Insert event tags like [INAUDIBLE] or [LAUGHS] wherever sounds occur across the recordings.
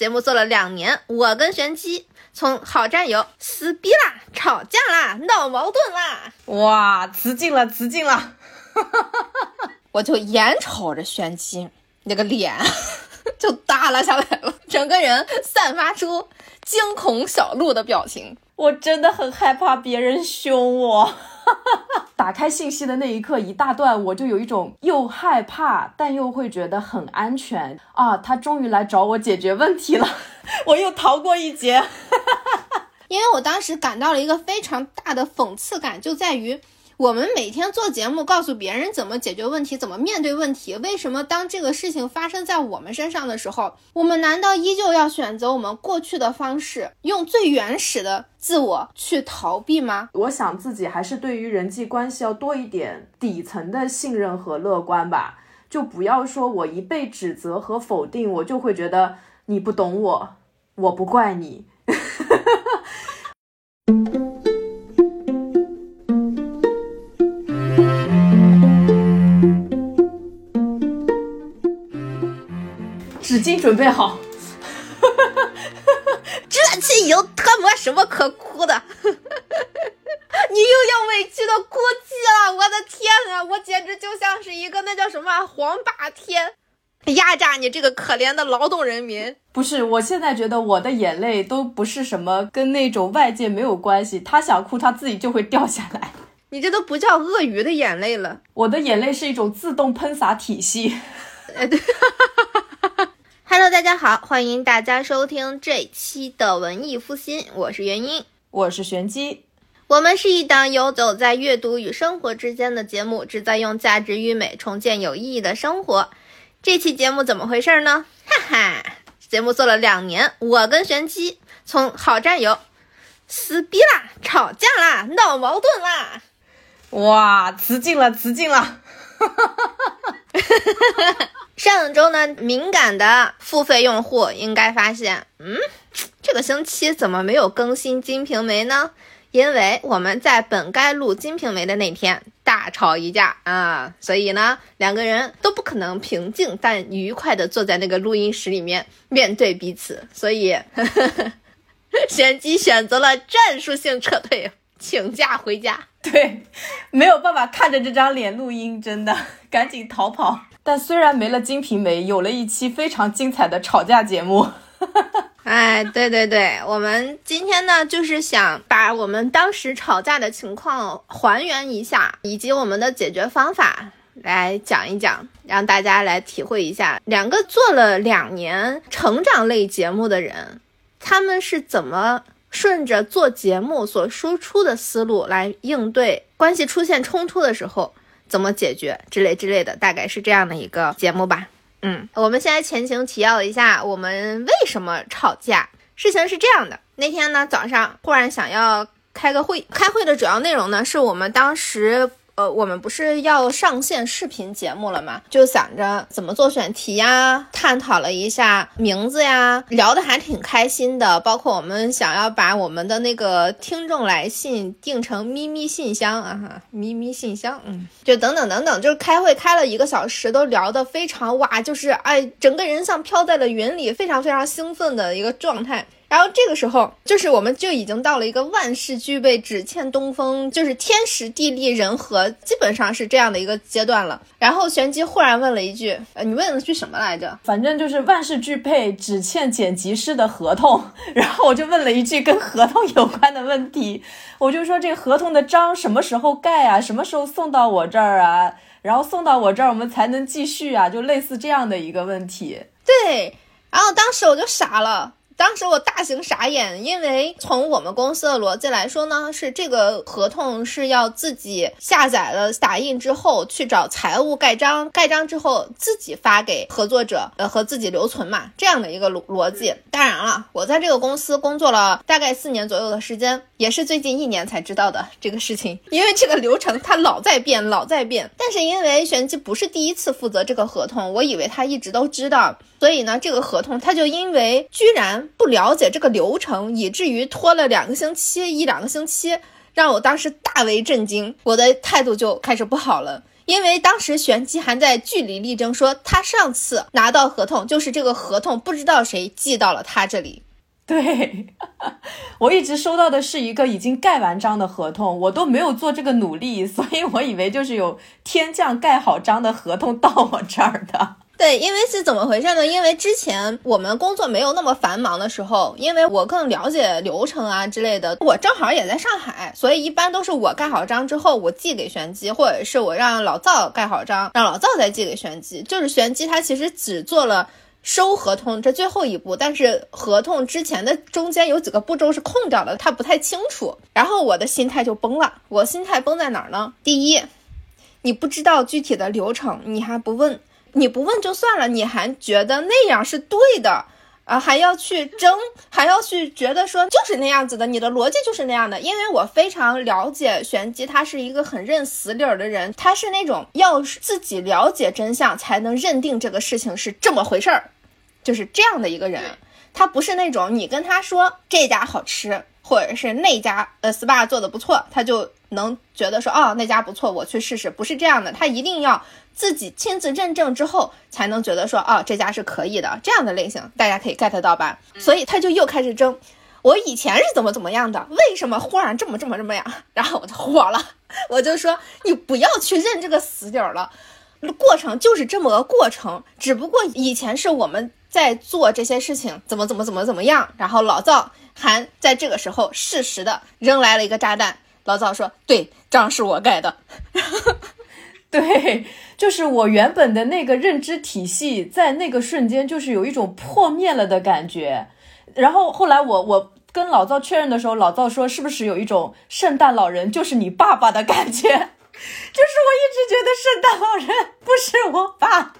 节目做了两年，我跟玄机从好战友撕逼啦、吵架啦、闹矛盾啦，哇，辞敬了，辞敬了，[LAUGHS] 我就眼瞅着玄机那个脸 [LAUGHS] 就耷拉下来了，整个人散发出惊恐小鹿的表情。我真的很害怕别人凶我。[LAUGHS] 打开信息的那一刻，一大段我就有一种又害怕，但又会觉得很安全啊！他终于来找我解决问题了，[LAUGHS] 我又逃过一劫。[LAUGHS] 因为我当时感到了一个非常大的讽刺感，就在于。我们每天做节目，告诉别人怎么解决问题，怎么面对问题。为什么当这个事情发生在我们身上的时候，我们难道依旧要选择我们过去的方式，用最原始的自我去逃避吗？我想自己还是对于人际关系要多一点底层的信任和乐观吧。就不要说我一被指责和否定，我就会觉得你不懂我，我不怪你。准备好，[LAUGHS] 这期有他妈什么可哭的？[LAUGHS] 你又要委屈的哭泣了！我的天啊，我简直就像是一个那叫什么黄霸天，压榨你这个可怜的劳动人民。不是，我现在觉得我的眼泪都不是什么跟那种外界没有关系，他想哭他自己就会掉下来。你这都不叫鳄鱼的眼泪了，我的眼泪是一种自动喷洒体系。[LAUGHS] 哎，对。Hello，大家好，欢迎大家收听这期的文艺复兴，我是元英，我是玄机，我们是一档游走在阅读与生活之间的节目，旨在用价值与美重建有意义的生活。这期节目怎么回事呢？哈哈，节目做了两年，我跟玄机从好战友撕逼啦、吵架啦、闹矛盾啦，哇，词进了，词进了，哈哈哈哈哈。上周呢，敏感的付费用户应该发现，嗯，这个星期怎么没有更新《金瓶梅》呢？因为我们在本该录《金瓶梅》的那天大吵一架啊，所以呢，两个人都不可能平静但愉快的坐在那个录音室里面面对彼此，所以 [LAUGHS] 玄机选择了战术性撤退，请假回家。对，没有办法看着这张脸录音，真的赶紧逃跑。但虽然没了《金瓶梅》，有了一期非常精彩的吵架节目。[LAUGHS] 哎，对对对，我们今天呢，就是想把我们当时吵架的情况还原一下，以及我们的解决方法来讲一讲，让大家来体会一下，两个做了两年成长类节目的人，他们是怎么顺着做节目所输出的思路来应对关系出现冲突的时候。怎么解决之类之类的，大概是这样的一个节目吧。嗯，我们现在前情提要一下，我们为什么吵架？事情是这样的，那天呢早上忽然想要开个会，开会的主要内容呢是我们当时。呃，我们不是要上线视频节目了吗？就想着怎么做选题呀，探讨了一下名字呀，聊得还挺开心的。包括我们想要把我们的那个听众来信定成咪咪信箱啊哈，咪咪信箱，嗯，就等等等等，就是开会开了一个小时，都聊得非常哇，就是哎，整个人像飘在了云里，非常非常兴奋的一个状态。然后这个时候，就是我们就已经到了一个万事俱备，只欠东风，就是天时地利人和，基本上是这样的一个阶段了。然后玄机忽然问了一句：“呃，你问了句什么来着？反正就是万事俱备，只欠剪辑师的合同。[LAUGHS] ”然后我就问了一句跟合同有关的问题，我就说这个合同的章什么时候盖啊？什么时候送到我这儿啊？然后送到我这儿，我们才能继续啊？就类似这样的一个问题。对，然后当时我就傻了。当时我大型傻眼，因为从我们公司的逻辑来说呢，是这个合同是要自己下载了打印之后去找财务盖章，盖章之后自己发给合作者，呃和自己留存嘛，这样的一个逻逻辑。当然了，我在这个公司工作了大概四年左右的时间，也是最近一年才知道的这个事情，因为这个流程它老在变，老在变。但是因为玄机不是第一次负责这个合同，我以为他一直都知道。所以呢，这个合同他就因为居然不了解这个流程，以至于拖了两个星期，一两个星期，让我当时大为震惊，我的态度就开始不好了。因为当时玄机还在据理力争，说他上次拿到合同就是这个合同不知道谁寄到了他这里。对，[LAUGHS] 我一直收到的是一个已经盖完章的合同，我都没有做这个努力，所以我以为就是有天降盖好章的合同到我这儿的。对，因为是怎么回事呢？因为之前我们工作没有那么繁忙的时候，因为我更了解流程啊之类的，我正好也在上海，所以一般都是我盖好章之后，我寄给玄机，或者是我让老赵盖好章，让老赵再寄给玄机。就是玄机他其实只做了收合同这最后一步，但是合同之前的中间有几个步骤是空掉的，他不太清楚。然后我的心态就崩了，我心态崩在哪儿呢？第一，你不知道具体的流程，你还不问。你不问就算了，你还觉得那样是对的啊？还要去争，还要去觉得说就是那样子的，你的逻辑就是那样的。因为我非常了解玄机，他是一个很认死理儿的人，他是那种要自己了解真相才能认定这个事情是这么回事儿，就是这样的一个人。他不是那种你跟他说这家好吃，或者是那家呃 SPA 做的不错，他就能觉得说哦那家不错，我去试试。不是这样的，他一定要。自己亲自认证之后，才能觉得说，哦，这家是可以的，这样的类型，大家可以 get 到吧？所以他就又开始争，我以前是怎么怎么样的，为什么忽然这么这么这么样？[LAUGHS] 然后我就火了，我就说，你不要去认这个死理儿了，过程就是这么个过程，只不过以前是我们在做这些事情，怎么怎么怎么怎么样，然后老赵还在这个时候适时的扔来了一个炸弹，老赵说，对，账是我盖的。[LAUGHS] [LAUGHS] 对，就是我原本的那个认知体系，在那个瞬间就是有一种破灭了的感觉。然后后来我我跟老赵确认的时候，老赵说是不是有一种圣诞老人就是你爸爸的感觉？[LAUGHS] 就是我一直觉得圣诞老人不是我爸。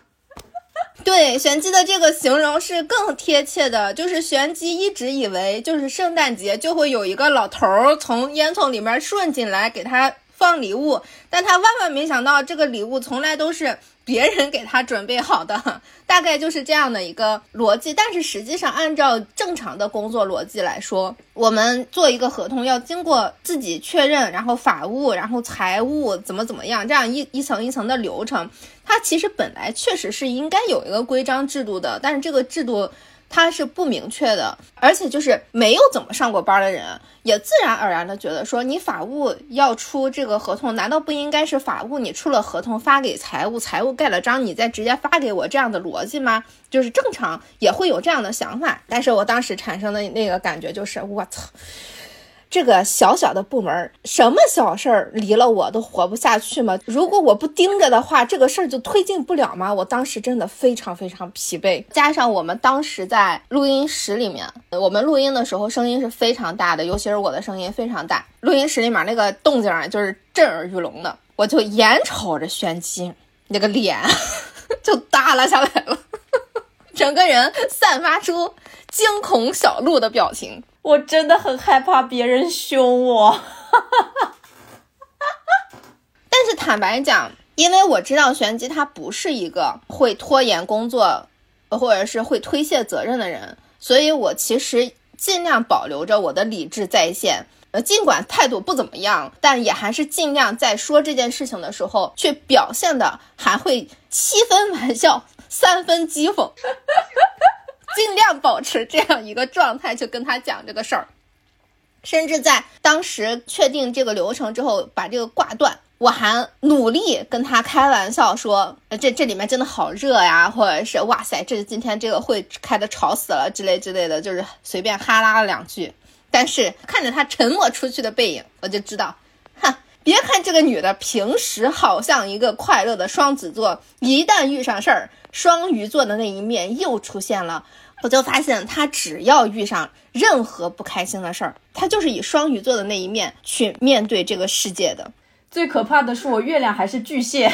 [LAUGHS] 对，玄机的这个形容是更贴切的，就是玄机一直以为就是圣诞节就会有一个老头儿从烟囱里面顺进来给他。放礼物，但他万万没想到，这个礼物从来都是别人给他准备好的，大概就是这样的一个逻辑。但是实际上，按照正常的工作逻辑来说，我们做一个合同要经过自己确认，然后法务，然后财务怎么怎么样，这样一一层一层的流程，它其实本来确实是应该有一个规章制度的，但是这个制度。他是不明确的，而且就是没有怎么上过班的人，也自然而然的觉得说，你法务要出这个合同，难道不应该是法务你出了合同发给财务，财务盖了章，你再直接发给我这样的逻辑吗？就是正常也会有这样的想法，但是我当时产生的那个感觉就是，我操。这个小小的部门，什么小事儿离了我都活不下去吗？如果我不盯着的话，这个事儿就推进不了吗？我当时真的非常非常疲惫，加上我们当时在录音室里面，我们录音的时候声音是非常大的，尤其是我的声音非常大，录音室里面那个动静啊，就是震耳欲聋的。我就眼瞅着玄机那个脸 [LAUGHS] 就耷拉下来了，[LAUGHS] 整个人散发出惊恐小鹿的表情。我真的很害怕别人凶我，[LAUGHS] 但是坦白讲，因为我知道玄机他不是一个会拖延工作，或者是会推卸责任的人，所以我其实尽量保留着我的理智在线。呃，尽管态度不怎么样，但也还是尽量在说这件事情的时候，去表现的还会七分玩笑，三分讥讽。尽量保持这样一个状态，就跟他讲这个事儿，甚至在当时确定这个流程之后，把这个挂断，我还努力跟他开玩笑说，这这里面真的好热呀，或者是哇塞，这今天这个会开的吵死了之类之类的，就是随便哈拉了两句。但是看着他沉默出去的背影，我就知道，别看这个女的平时好像一个快乐的双子座，一旦遇上事儿，双鱼座的那一面又出现了。我就发现，她只要遇上任何不开心的事儿，她就是以双鱼座的那一面去面对这个世界的。最可怕的是，我月亮还是巨蟹，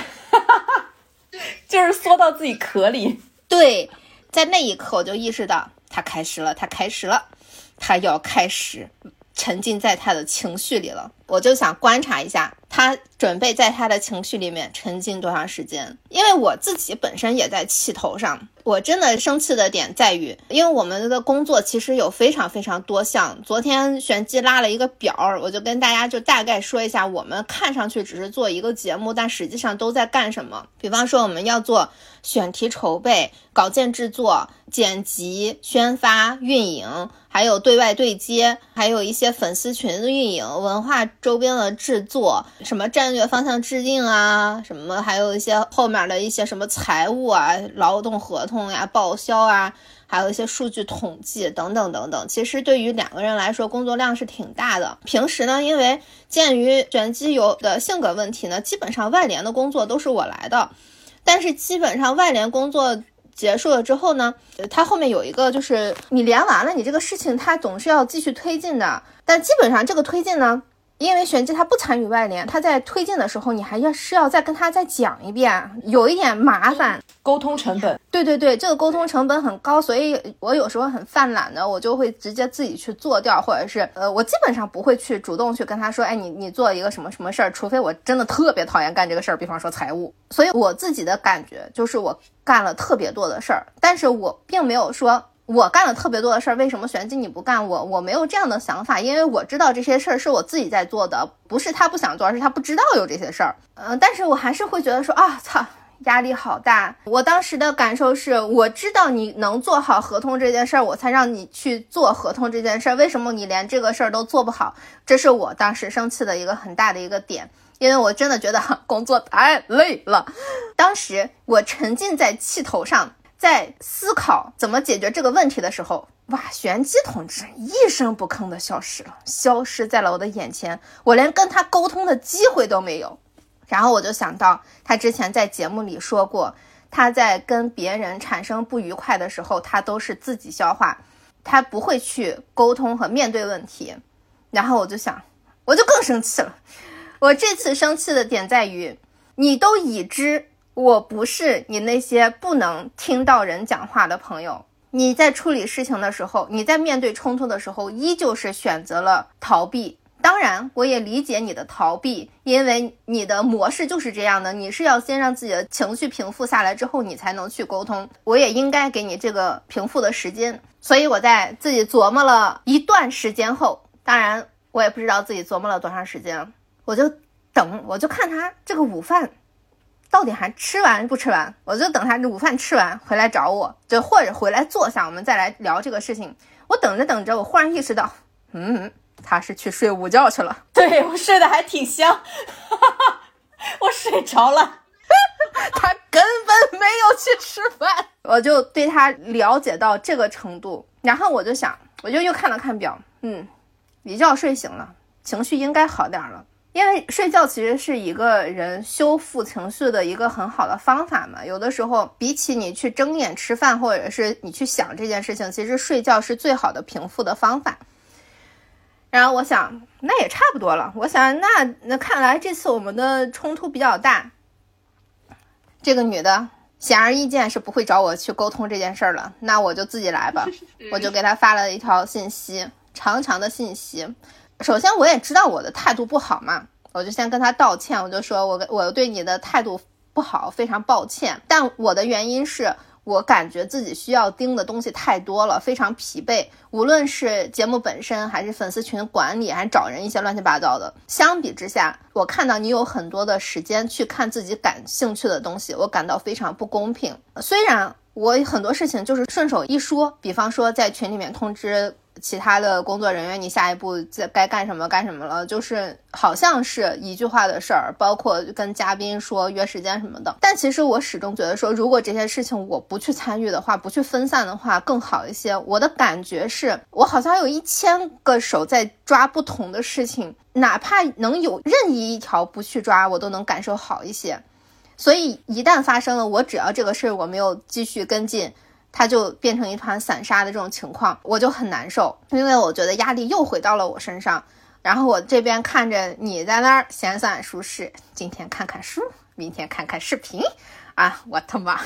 [LAUGHS] 就是缩到自己壳里。对，在那一刻，我就意识到她开始了，她开始了，她要开始沉浸在他的情绪里了。我就想观察一下。他准备在他的情绪里面沉浸多长时间？因为我自己本身也在气头上，我真的生气的点在于，因为我们的工作其实有非常非常多项。昨天玄机拉了一个表，我就跟大家就大概说一下，我们看上去只是做一个节目，但实际上都在干什么。比方说，我们要做选题筹备、稿件制作、剪辑、宣发、运营。还有对外对接，还有一些粉丝群的运营、文化周边的制作，什么战略方向制定啊，什么还有一些后面的一些什么财务啊、劳动合同呀、报销啊，还有一些数据统计等等等等。其实对于两个人来说，工作量是挺大的。平时呢，因为鉴于卷基友的性格问题呢，基本上外联的工作都是我来的，但是基本上外联工作。结束了之后呢，它后面有一个，就是你连完了，你这个事情它总是要继续推进的。但基本上这个推进呢。因为玄机他不参与外联，他在推进的时候，你还要是要再跟他再讲一遍，有一点麻烦，沟通成本。对对对，这个沟通成本很高，所以我有时候很犯懒的，我就会直接自己去做掉，或者是呃，我基本上不会去主动去跟他说，哎，你你做一个什么什么事儿，除非我真的特别讨厌干这个事儿，比方说财务。所以我自己的感觉就是我干了特别多的事儿，但是我并没有说。我干了特别多的事儿，为什么玄机你不干？我我没有这样的想法，因为我知道这些事儿是我自己在做的，不是他不想做，而是他不知道有这些事儿。嗯，但是我还是会觉得说啊，操，压力好大。我当时的感受是，我知道你能做好合同这件事儿，我才让你去做合同这件事儿。为什么你连这个事儿都做不好？这是我当时生气的一个很大的一个点，因为我真的觉得 [LAUGHS] 工作太累了。当时我沉浸在气头上。在思考怎么解决这个问题的时候，哇，玄机同志一声不吭的消失了，消失在了我的眼前，我连跟他沟通的机会都没有。然后我就想到，他之前在节目里说过，他在跟别人产生不愉快的时候，他都是自己消化，他不会去沟通和面对问题。然后我就想，我就更生气了。我这次生气的点在于，你都已知。我不是你那些不能听到人讲话的朋友。你在处理事情的时候，你在面对冲突的时候，依旧是选择了逃避。当然，我也理解你的逃避，因为你的模式就是这样的。你是要先让自己的情绪平复下来之后，你才能去沟通。我也应该给你这个平复的时间。所以我在自己琢磨了一段时间后，当然我也不知道自己琢磨了多长时间，我就等，我就看他这个午饭。到底还吃完不吃完？我就等他午饭吃完回来找我，就或者回来坐下，我们再来聊这个事情。我等着等着，我忽然意识到，嗯，他是去睡午觉去了。对我睡得还挺香，[LAUGHS] 我睡着了，[LAUGHS] 他根本没有去吃饭。我就对他了解到这个程度，然后我就想，我就又看了看表，嗯，一觉睡醒了，情绪应该好点了。因为睡觉其实是一个人修复情绪的一个很好的方法嘛。有的时候，比起你去睁眼吃饭，或者是你去想这件事情，其实睡觉是最好的平复的方法。然后我想，那也差不多了。我想，那那看来这次我们的冲突比较大。这个女的显而易见是不会找我去沟通这件事儿了，那我就自己来吧。[LAUGHS] 我就给她发了一条信息，长长的信息。首先，我也知道我的态度不好嘛，我就先跟他道歉，我就说我我对你的态度不好，非常抱歉。但我的原因是我感觉自己需要盯的东西太多了，非常疲惫。无论是节目本身，还是粉丝群管理，还找人一些乱七八糟的。相比之下，我看到你有很多的时间去看自己感兴趣的东西，我感到非常不公平。虽然我很多事情就是顺手一说，比方说在群里面通知。其他的工作人员，你下一步在该干什么干什么了？就是好像是一句话的事儿，包括跟嘉宾说约时间什么的。但其实我始终觉得说，如果这些事情我不去参与的话，不去分散的话，更好一些。我的感觉是我好像有一千个手在抓不同的事情，哪怕能有任意一条不去抓，我都能感受好一些。所以一旦发生了，我只要这个事儿我没有继续跟进。他就变成一团散沙的这种情况，我就很难受，因为我觉得压力又回到了我身上。然后我这边看着你在那儿闲散舒适，今天看看书，明天看看视频，啊，我他妈，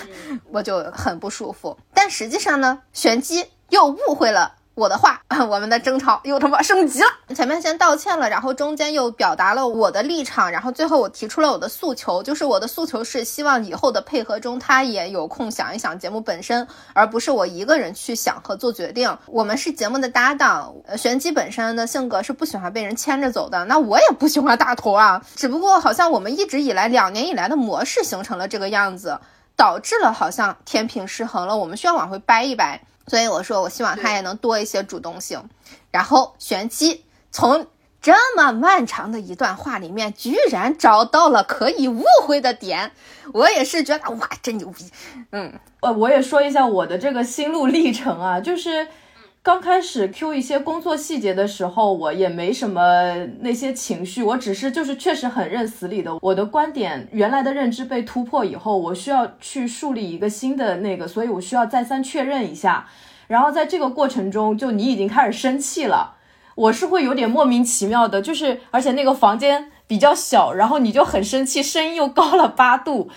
我就很不舒服。但实际上呢，玄机又误会了。我的话，[LAUGHS] 我们的争吵又他妈升级了。前面先道歉了，然后中间又表达了我的立场，然后最后我提出了我的诉求，就是我的诉求是希望以后的配合中，他也有空想一想节目本身，而不是我一个人去想和做决定。我们是节目的搭档，玄机本身的性格是不喜欢被人牵着走的，那我也不喜欢大头啊。只不过好像我们一直以来两年以来的模式形成了这个样子，导致了好像天平失衡了，我们需要往回掰一掰。所以我说，我希望他也能多一些主动性。然后玄机从这么漫长的一段话里面，居然找到了可以误会的点，我也是觉得哇，真牛逼。嗯，呃，我也说一下我的这个心路历程啊，就是。刚开始 Q 一些工作细节的时候，我也没什么那些情绪，我只是就是确实很认死理的。我的观点原来的认知被突破以后，我需要去树立一个新的那个，所以我需要再三确认一下。然后在这个过程中，就你已经开始生气了，我是会有点莫名其妙的，就是而且那个房间比较小，然后你就很生气，声音又高了八度。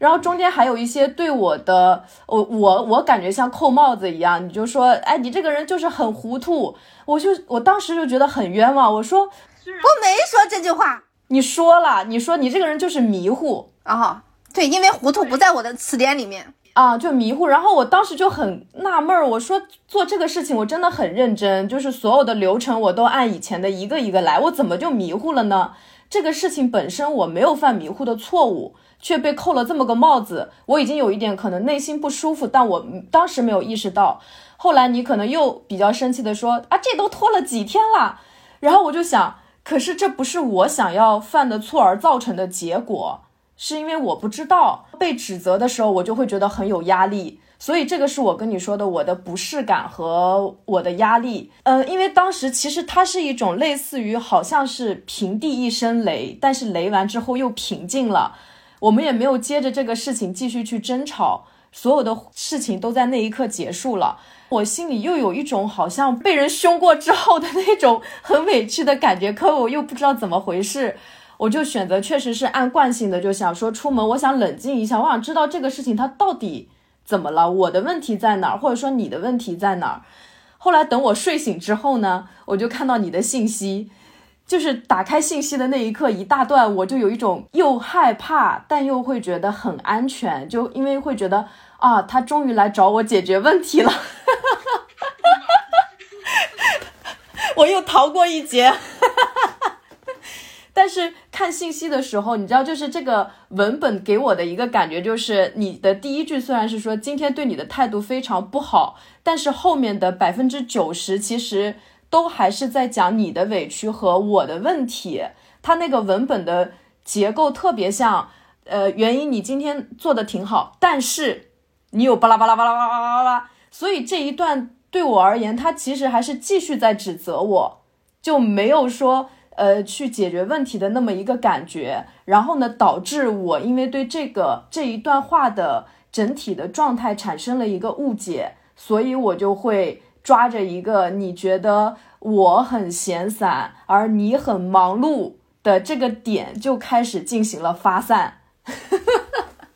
然后中间还有一些对我的，我我我感觉像扣帽子一样，你就说，哎，你这个人就是很糊涂，我就我当时就觉得很冤枉。我说，我没说这句话，你说了，你说你这个人就是迷糊啊，对，因为糊涂不在我的词典里面啊，就迷糊。然后我当时就很纳闷儿，我说做这个事情我真的很认真，就是所有的流程我都按以前的一个一个来，我怎么就迷糊了呢？这个事情本身我没有犯迷糊的错误。却被扣了这么个帽子，我已经有一点可能内心不舒服，但我当时没有意识到。后来你可能又比较生气的说啊，这都拖了几天了。然后我就想，可是这不是我想要犯的错而造成的结果，是因为我不知道被指责的时候，我就会觉得很有压力。所以这个是我跟你说的我的不适感和我的压力。嗯，因为当时其实它是一种类似于好像是平地一声雷，但是雷完之后又平静了。我们也没有接着这个事情继续去争吵，所有的事情都在那一刻结束了。我心里又有一种好像被人凶过之后的那种很委屈的感觉，可我又不知道怎么回事，我就选择确实是按惯性的，就想说出门，我想冷静一下，我想知道这个事情它到底怎么了，我的问题在哪儿，或者说你的问题在哪儿。后来等我睡醒之后呢，我就看到你的信息。就是打开信息的那一刻，一大段我就有一种又害怕，但又会觉得很安全，就因为会觉得啊，他终于来找我解决问题了，[LAUGHS] 我又逃过一劫。[LAUGHS] 但是看信息的时候，你知道，就是这个文本给我的一个感觉，就是你的第一句虽然是说今天对你的态度非常不好，但是后面的百分之九十其实。都还是在讲你的委屈和我的问题，他那个文本的结构特别像，呃，原因你今天做的挺好，但是你有巴拉巴拉巴拉巴拉巴拉巴拉，所以这一段对我而言，他其实还是继续在指责我，就没有说呃去解决问题的那么一个感觉，然后呢，导致我因为对这个这一段话的整体的状态产生了一个误解，所以我就会。抓着一个你觉得我很闲散，而你很忙碌的这个点，就开始进行了发散。[LAUGHS]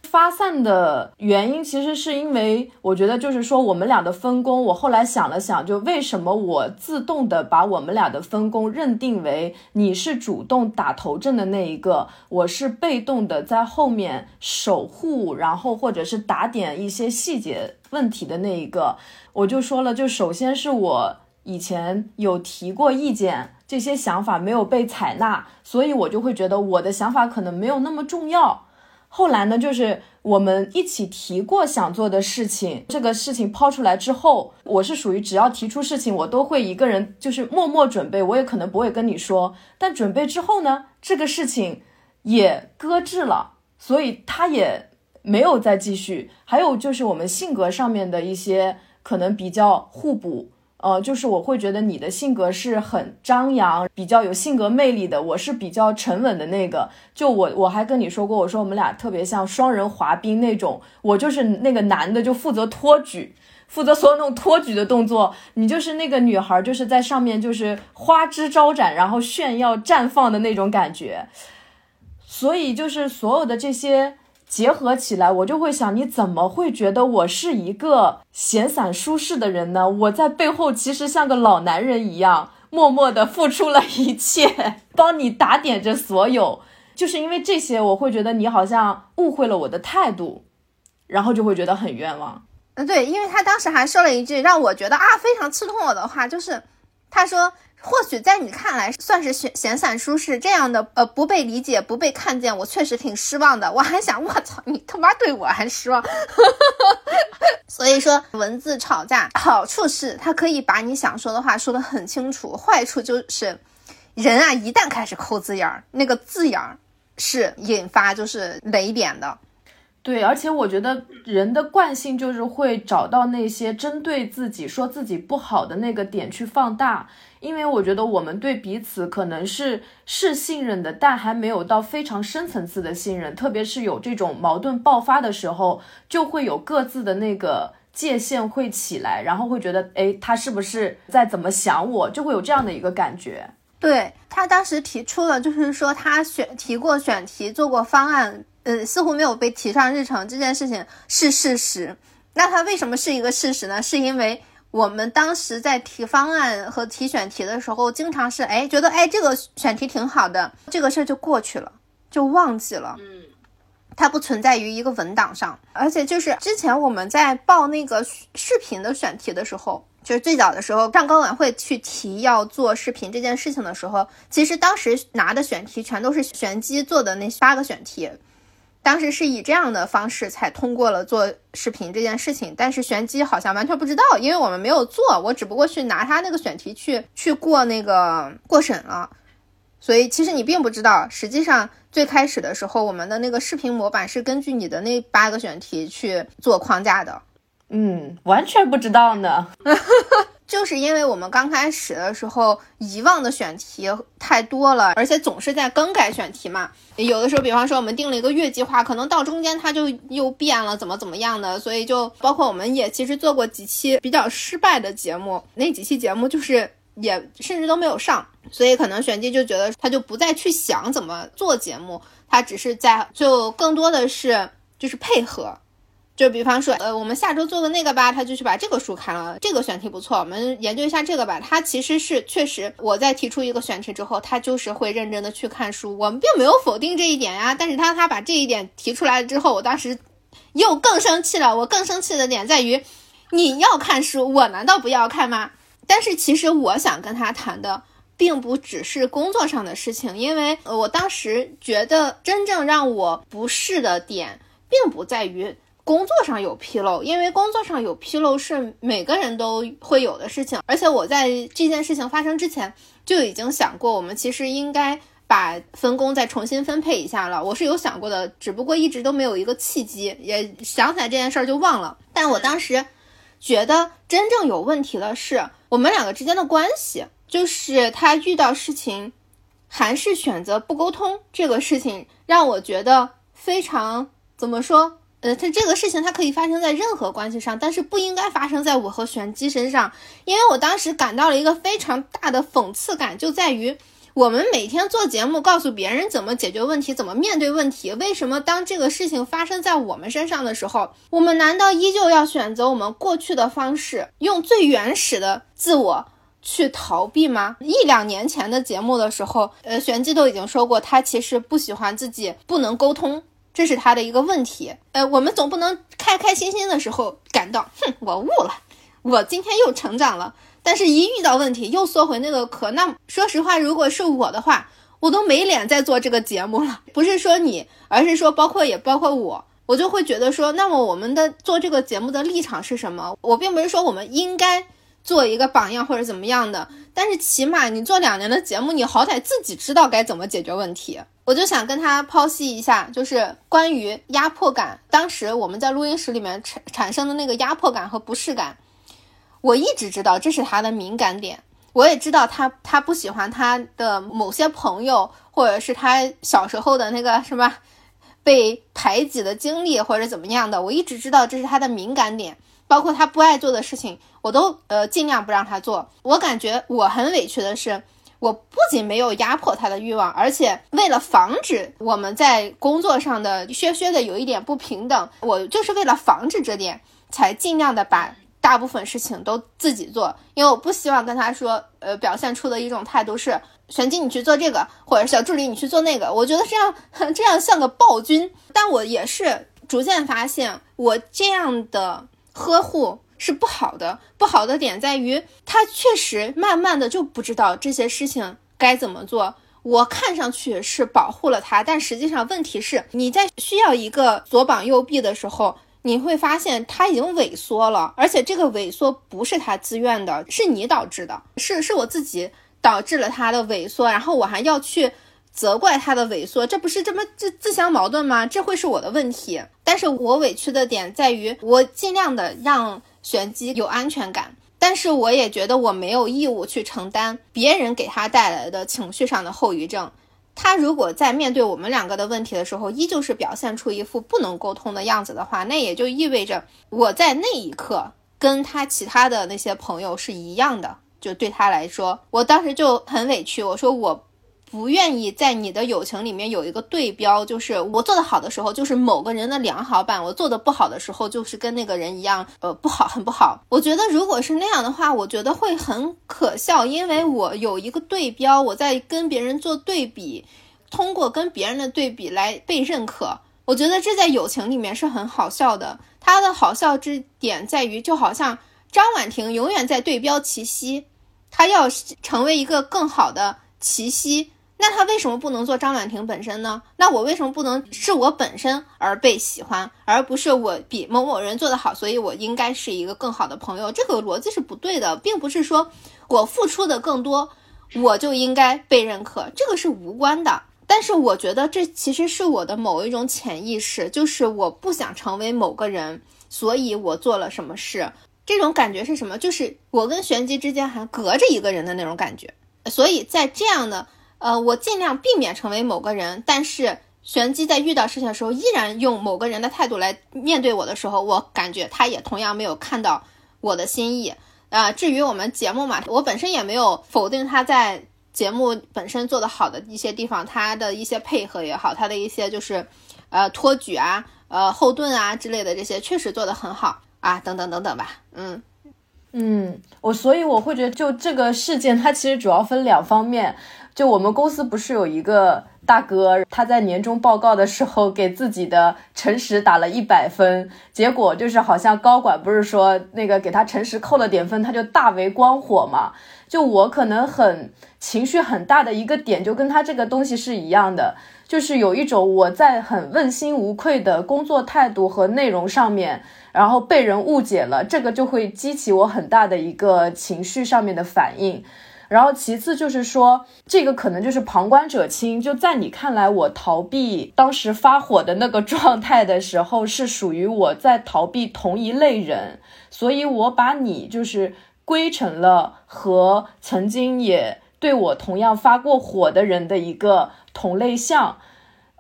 发散的原因其实是因为，我觉得就是说我们俩的分工。我后来想了想，就为什么我自动的把我们俩的分工认定为你是主动打头阵的那一个，我是被动的在后面守护，然后或者是打点一些细节问题的那一个。我就说了，就首先是我以前有提过意见，这些想法没有被采纳，所以我就会觉得我的想法可能没有那么重要。后来呢，就是我们一起提过想做的事情，这个事情抛出来之后，我是属于只要提出事情，我都会一个人就是默默准备，我也可能不会跟你说。但准备之后呢，这个事情也搁置了，所以他也没有再继续。还有就是我们性格上面的一些。可能比较互补，呃，就是我会觉得你的性格是很张扬，比较有性格魅力的，我是比较沉稳的那个。就我我还跟你说过，我说我们俩特别像双人滑冰那种，我就是那个男的，就负责托举，负责所有那种托举的动作，你就是那个女孩，就是在上面就是花枝招展，然后炫耀绽放的那种感觉。所以就是所有的这些。结合起来，我就会想，你怎么会觉得我是一个闲散舒适的人呢？我在背后其实像个老男人一样，默默的付出了一切，[LAUGHS] 帮你打点着所有。就是因为这些，我会觉得你好像误会了我的态度，然后就会觉得很冤枉。嗯，对，因为他当时还说了一句让我觉得啊非常刺痛我的话，就是他说。或许在你看来算是闲闲散舒适，这样的呃不被理解、不被看见，我确实挺失望的。我还想，我操，你他妈对我还失望。[LAUGHS] 所以说，文字吵架好处是它可以把你想说的话说得很清楚，坏处就是人啊一旦开始抠字眼儿，那个字眼儿是引发就是雷点的。对，而且我觉得人的惯性就是会找到那些针对自己说自己不好的那个点去放大。因为我觉得我们对彼此可能是是信任的，但还没有到非常深层次的信任。特别是有这种矛盾爆发的时候，就会有各自的那个界限会起来，然后会觉得，哎，他是不是在怎么想我？就会有这样的一个感觉。对他当时提出了，就是说他选提过选题，做过方案，呃，似乎没有被提上日程这件事情是事实。那他为什么是一个事实呢？是因为。我们当时在提方案和提选题的时候，经常是哎觉得哎这个选题挺好的，这个事儿就过去了，就忘记了。嗯，它不存在于一个文档上，而且就是之前我们在报那个视频的选题的时候，就是最早的时候上高晚会去提要做视频这件事情的时候，其实当时拿的选题全都是玄机做的那八个选题。当时是以这样的方式才通过了做视频这件事情，但是玄机好像完全不知道，因为我们没有做，我只不过去拿他那个选题去去过那个过审了，所以其实你并不知道，实际上最开始的时候，我们的那个视频模板是根据你的那八个选题去做框架的，嗯，完全不知道呢。[LAUGHS] 就是因为我们刚开始的时候遗忘的选题太多了，而且总是在更改选题嘛。有的时候，比方说我们定了一个月计划，可能到中间它就又变了，怎么怎么样的。所以就包括我们也其实做过几期比较失败的节目，那几期节目就是也甚至都没有上。所以可能选辑就觉得他就不再去想怎么做节目，他只是在就更多的是就是配合。就比方说，呃，我们下周做的那个吧，他就去把这个书看了，这个选题不错，我们研究一下这个吧。他其实是确实，我在提出一个选题之后，他就是会认真的去看书，我们并没有否定这一点呀。但是他他把这一点提出来了之后，我当时又更生气了。我更生气的点在于，你要看书，我难道不要看吗？但是其实我想跟他谈的，并不只是工作上的事情，因为我当时觉得真正让我不适的点，并不在于。工作上有纰漏，因为工作上有纰漏是每个人都会有的事情。而且我在这件事情发生之前就已经想过，我们其实应该把分工再重新分配一下了。我是有想过的，只不过一直都没有一个契机，也想起来这件事儿就忘了。但我当时觉得真正有问题的是我们两个之间的关系，就是他遇到事情还是选择不沟通这个事情，让我觉得非常怎么说？呃，它这个事情它可以发生在任何关系上，但是不应该发生在我和玄机身上，因为我当时感到了一个非常大的讽刺感，就在于我们每天做节目，告诉别人怎么解决问题，怎么面对问题，为什么当这个事情发生在我们身上的时候，我们难道依旧要选择我们过去的方式，用最原始的自我去逃避吗？一两年前的节目的时候，呃，玄机都已经说过，他其实不喜欢自己不能沟通。这是他的一个问题，呃，我们总不能开开心心的时候感到，哼，我悟了，我今天又成长了。但是，一遇到问题又缩回那个壳。那说实话，如果是我的话，我都没脸再做这个节目了。不是说你，而是说包括也包括我，我就会觉得说，那么我们的做这个节目的立场是什么？我并不是说我们应该做一个榜样或者怎么样的，但是起码你做两年的节目，你好歹自己知道该怎么解决问题。我就想跟他剖析一下，就是关于压迫感。当时我们在录音室里面产产生的那个压迫感和不适感，我一直知道这是他的敏感点。我也知道他他不喜欢他的某些朋友，或者是他小时候的那个什么被排挤的经历，或者怎么样的。我一直知道这是他的敏感点，包括他不爱做的事情，我都呃尽量不让他做。我感觉我很委屈的是。我不仅没有压迫他的欲望，而且为了防止我们在工作上的削削的有一点不平等，我就是为了防止这点，才尽量的把大部分事情都自己做，因为我不希望跟他说，呃，表现出的一种态度是，玄机你去做这个，或者小助理你去做那个，我觉得这样 [LAUGHS] 这样像个暴君。但我也是逐渐发现，我这样的呵护。是不好的，不好的点在于他确实慢慢的就不知道这些事情该怎么做。我看上去是保护了他，但实际上问题是你在需要一个左膀右臂的时候，你会发现他已经萎缩了，而且这个萎缩不是他自愿的，是你导致的，是是我自己导致了他的萎缩，然后我还要去责怪他的萎缩，这不是这么自自相矛盾吗？这会是我的问题。但是我委屈的点在于，我尽量的让。玄机有安全感，但是我也觉得我没有义务去承担别人给他带来的情绪上的后遗症。他如果在面对我们两个的问题的时候，依旧是表现出一副不能沟通的样子的话，那也就意味着我在那一刻跟他其他的那些朋友是一样的。就对他来说，我当时就很委屈，我说我。不愿意在你的友情里面有一个对标，就是我做的好的时候就是某个人的良好版，我做的不好的时候就是跟那个人一样，呃，不好，很不好。我觉得如果是那样的话，我觉得会很可笑，因为我有一个对标，我在跟别人做对比，通过跟别人的对比来被认可。我觉得这在友情里面是很好笑的。它的好笑之点在于，就好像张婉婷永远在对标齐溪，她要成为一个更好的齐溪。那他为什么不能做张婉婷本身呢？那我为什么不能是我本身而被喜欢，而不是我比某某人做得好，所以我应该是一个更好的朋友？这个逻辑是不对的，并不是说我付出的更多，我就应该被认可，这个是无关的。但是我觉得这其实是我的某一种潜意识，就是我不想成为某个人，所以我做了什么事。这种感觉是什么？就是我跟玄机之间还隔着一个人的那种感觉。所以在这样的。呃，我尽量避免成为某个人，但是玄机在遇到事情的时候，依然用某个人的态度来面对我的时候，我感觉他也同样没有看到我的心意。啊，至于我们节目嘛，我本身也没有否定他在节目本身做的好的一些地方，他的一些配合也好，他的一些就是，呃，托举啊，呃，后盾啊之类的这些，确实做的很好啊，等等等等吧，嗯嗯，我所以我会觉得，就这个事件，它其实主要分两方面。就我们公司不是有一个大哥，他在年终报告的时候给自己的诚实打了一百分，结果就是好像高管不是说那个给他诚实扣了点分，他就大为光火嘛。就我可能很情绪很大的一个点，就跟他这个东西是一样的，就是有一种我在很问心无愧的工作态度和内容上面，然后被人误解了，这个就会激起我很大的一个情绪上面的反应。然后其次就是说，这个可能就是旁观者清。就在你看来，我逃避当时发火的那个状态的时候，是属于我在逃避同一类人，所以我把你就是归成了和曾经也对我同样发过火的人的一个同类项。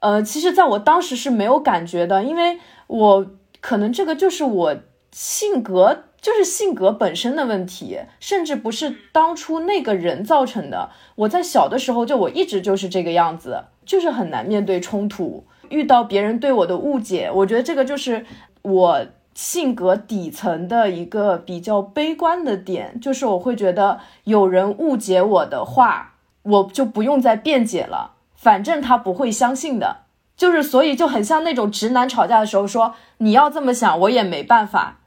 呃，其实在我当时是没有感觉的，因为我可能这个就是我性格。就是性格本身的问题，甚至不是当初那个人造成的。我在小的时候就我一直就是这个样子，就是很难面对冲突，遇到别人对我的误解。我觉得这个就是我性格底层的一个比较悲观的点，就是我会觉得有人误解我的话，我就不用再辩解了，反正他不会相信的。就是所以就很像那种直男吵架的时候说你要这么想，我也没办法。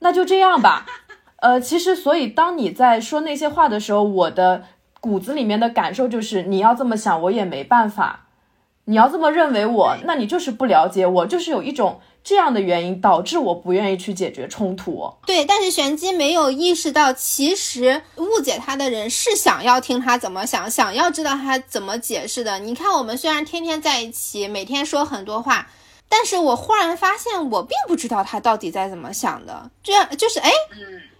那就这样吧，呃，其实，所以当你在说那些话的时候，我的骨子里面的感受就是，你要这么想，我也没办法；你要这么认为我，那你就是不了解我，就是有一种这样的原因导致我不愿意去解决冲突。对，但是玄机没有意识到，其实误解他的人是想要听他怎么想，想要知道他怎么解释的。你看，我们虽然天天在一起，每天说很多话。但是我忽然发现，我并不知道他到底在怎么想的。这样就是哎，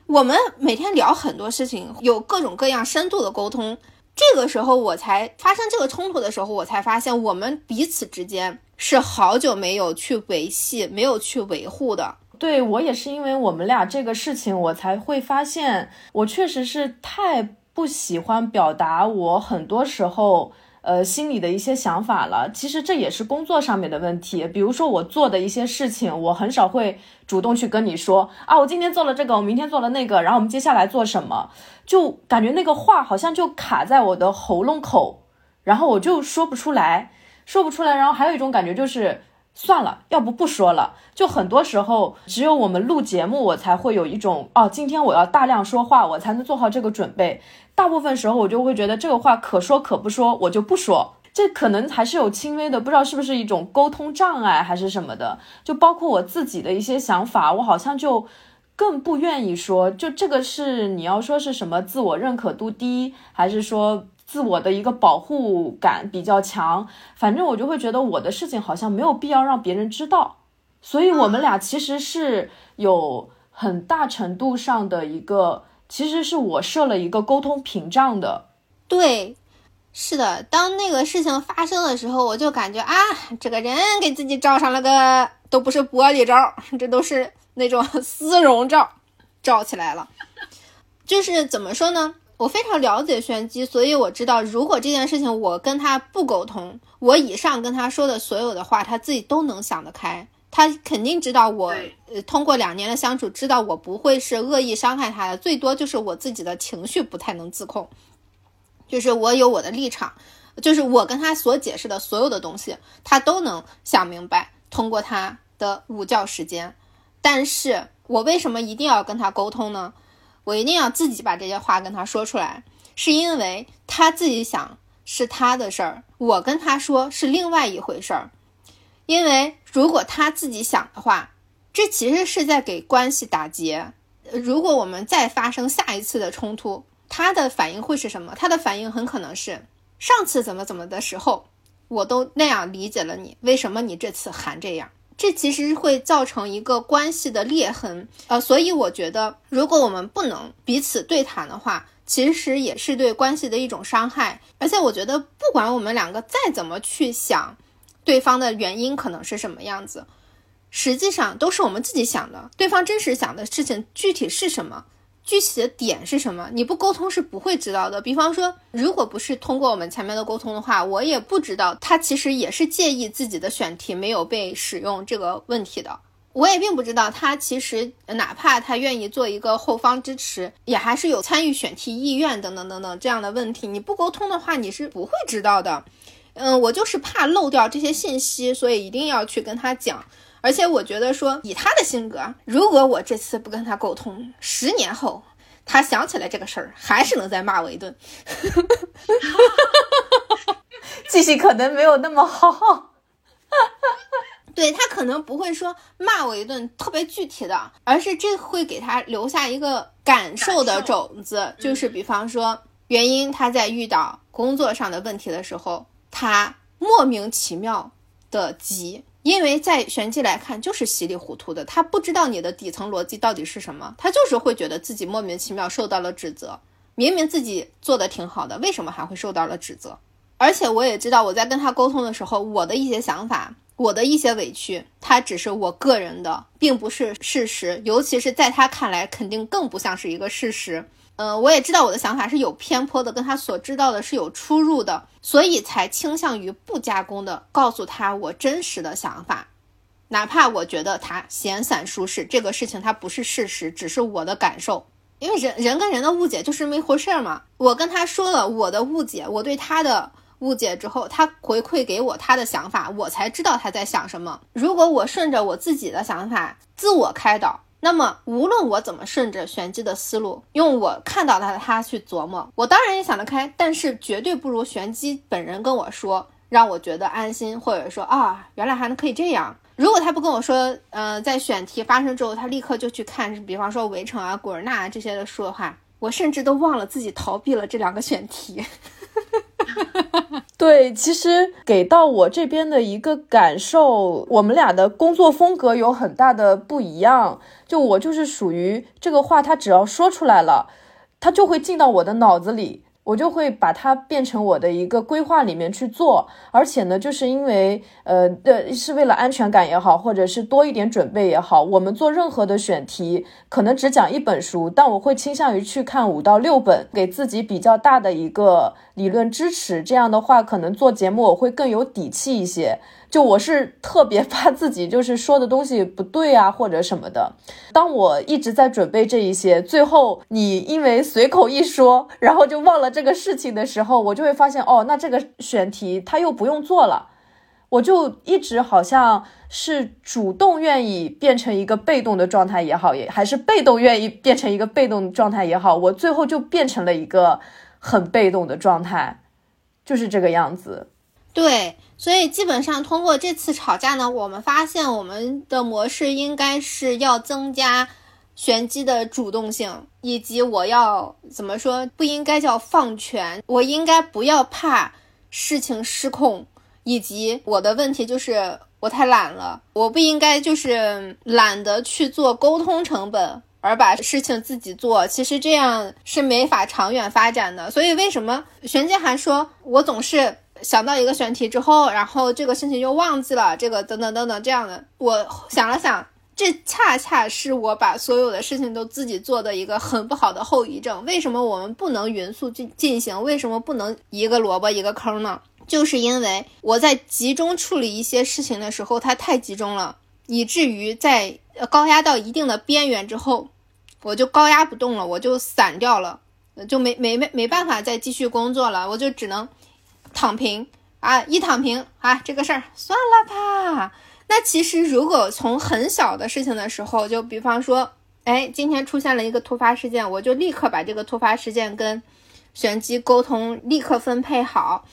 我们每天聊很多事情，有各种各样深度的沟通。这个时候我才发生这个冲突的时候，我才发现我们彼此之间是好久没有去维系、没有去维护的。对我也是因为我们俩这个事情，我才会发现我确实是太。不喜欢表达我很多时候。呃，心里的一些想法了，其实这也是工作上面的问题。比如说我做的一些事情，我很少会主动去跟你说啊，我今天做了这个，我明天做了那个，然后我们接下来做什么，就感觉那个话好像就卡在我的喉咙口，然后我就说不出来，说不出来。然后还有一种感觉就是算了，要不不说了。就很多时候，只有我们录节目，我才会有一种哦，今天我要大量说话，我才能做好这个准备。大部分时候我就会觉得这个话可说可不说，我就不说。这可能还是有轻微的，不知道是不是一种沟通障碍还是什么的。就包括我自己的一些想法，我好像就更不愿意说。就这个是你要说是什么自我认可度低，还是说自我的一个保护感比较强？反正我就会觉得我的事情好像没有必要让别人知道。所以我们俩其实是有很大程度上的一个。其实是我设了一个沟通屏障的，对，是的。当那个事情发生的时候，我就感觉啊，这个人给自己照上了个都不是玻璃罩，[LAUGHS] 这都是那种 [LAUGHS] 丝绒罩，罩起来了。就是怎么说呢？我非常了解玄机，所以我知道，如果这件事情我跟他不沟通，我以上跟他说的所有的话，他自己都能想得开。他肯定知道我，呃，通过两年的相处，知道我不会是恶意伤害他的，最多就是我自己的情绪不太能自控，就是我有我的立场，就是我跟他所解释的所有的东西，他都能想明白。通过他的午觉时间，但是我为什么一定要跟他沟通呢？我一定要自己把这些话跟他说出来，是因为他自己想是他的事儿，我跟他说是另外一回事儿。因为如果他自己想的话，这其实是在给关系打结。如果我们再发生下一次的冲突，他的反应会是什么？他的反应很可能是上次怎么怎么的时候，我都那样理解了你，为什么你这次还这样？这其实会造成一个关系的裂痕。呃，所以我觉得，如果我们不能彼此对谈的话，其实也是对关系的一种伤害。而且我觉得，不管我们两个再怎么去想。对方的原因可能是什么样子，实际上都是我们自己想的。对方真实想的事情具体是什么，具体的点是什么，你不沟通是不会知道的。比方说，如果不是通过我们前面的沟通的话，我也不知道他其实也是介意自己的选题没有被使用这个问题的。我也并不知道他其实哪怕他愿意做一个后方支持，也还是有参与选题意愿等等等等这样的问题。你不沟通的话，你是不会知道的。嗯，我就是怕漏掉这些信息，所以一定要去跟他讲。而且我觉得说，以他的性格，如果我这次不跟他沟通，十年后他想起来这个事儿，还是能再骂我一顿。[LAUGHS] 记性可能没有那么好。[LAUGHS] 对他可能不会说骂我一顿特别具体的，而是这会给他留下一个感受的种子，就是比方说，原因他在遇到工作上的问题的时候。他莫名其妙的急，因为在玄机来看就是稀里糊涂的，他不知道你的底层逻辑到底是什么，他就是会觉得自己莫名其妙受到了指责，明明自己做的挺好的，为什么还会受到了指责？而且我也知道，我在跟他沟通的时候，我的一些想法，我的一些委屈，他只是我个人的，并不是事实，尤其是在他看来，肯定更不像是一个事实。嗯，我也知道我的想法是有偏颇的，跟他所知道的是有出入的，所以才倾向于不加工的告诉他我真实的想法，哪怕我觉得他闲散舒适，这个事情它不是事实，只是我的感受。因为人人跟人的误解就是那么一回事嘛。我跟他说了我的误解，我对他的误解之后，他回馈给我他的想法，我才知道他在想什么。如果我顺着我自己的想法自我开导。那么，无论我怎么顺着玄机的思路，用我看到他的他去琢磨，我当然也想得开，但是绝对不如玄机本人跟我说，让我觉得安心，或者说啊，原来还能可以这样。如果他不跟我说，呃，在选题发生之后，他立刻就去看，比方说《围城》啊、《古尔纳》这些的书的话，我甚至都忘了自己逃避了这两个选题。[LAUGHS] 对，其实给到我这边的一个感受，我们俩的工作风格有很大的不一样。就我就是属于这个话，他只要说出来了，他就会进到我的脑子里。我就会把它变成我的一个规划里面去做。而且呢，就是因为呃的是为了安全感也好，或者是多一点准备也好，我们做任何的选题，可能只讲一本书，但我会倾向于去看五到六本，给自己比较大的一个理论支持。这样的话，可能做节目我会更有底气一些。就我是特别 [LAUGHS] 怕自己就是说的东西不对啊，或者什么的。当我一直在准备这一些，最后你因为随口一说，然后就忘了这个事情的时候，我就会发现哦，那这个选题他又不用做了。我就一直好像是主动愿意变成一个被动的状态也好，也还是被动愿意变成一个被动状态也好，我最后就变成了一个很被动的状态，就是这个样子。对。所以基本上通过这次吵架呢，我们发现我们的模式应该是要增加玄机的主动性，以及我要怎么说不应该叫放权，我应该不要怕事情失控，以及我的问题就是我太懒了，我不应该就是懒得去做沟通成本，而把事情自己做，其实这样是没法长远发展的。所以为什么玄机还说我总是。想到一个选题之后，然后这个事情就忘记了，这个等等等等这样的。我想了想，这恰恰是我把所有的事情都自己做的一个很不好的后遗症。为什么我们不能匀速进进行？为什么不能一个萝卜一个坑呢？就是因为我在集中处理一些事情的时候，它太集中了，以至于在高压到一定的边缘之后，我就高压不动了，我就散掉了，就没没没没办法再继续工作了，我就只能。躺平啊，一躺平啊，这个事儿算了吧。那其实如果从很小的事情的时候，就比方说，哎，今天出现了一个突发事件，我就立刻把这个突发事件跟玄机沟通，立刻分配好，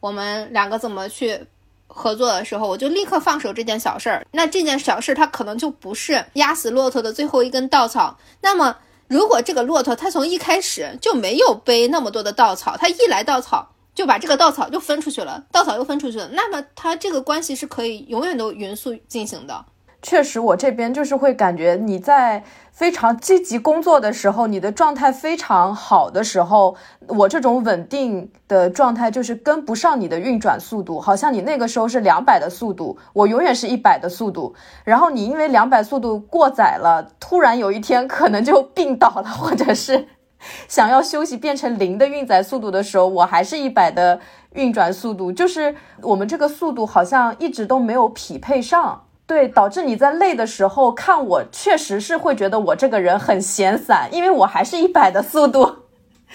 我们两个怎么去合作的时候，我就立刻放手这件小事儿。那这件小事儿它可能就不是压死骆驼的最后一根稻草。那么如果这个骆驼它从一开始就没有背那么多的稻草，它一来稻草。就把这个稻草就分出去了，稻草又分出去了，那么它这个关系是可以永远都匀速进行的。确实，我这边就是会感觉你在非常积极工作的时候，你的状态非常好的时候，我这种稳定的状态就是跟不上你的运转速度，好像你那个时候是两百的速度，我永远是一百的速度，然后你因为两百速度过载了，突然有一天可能就病倒了，或者是。[LAUGHS] 想要休息变成零的运载速度的时候，我还是一百的运转速度，就是我们这个速度好像一直都没有匹配上，对，导致你在累的时候看我，确实是会觉得我这个人很闲散，因为我还是一百的速度。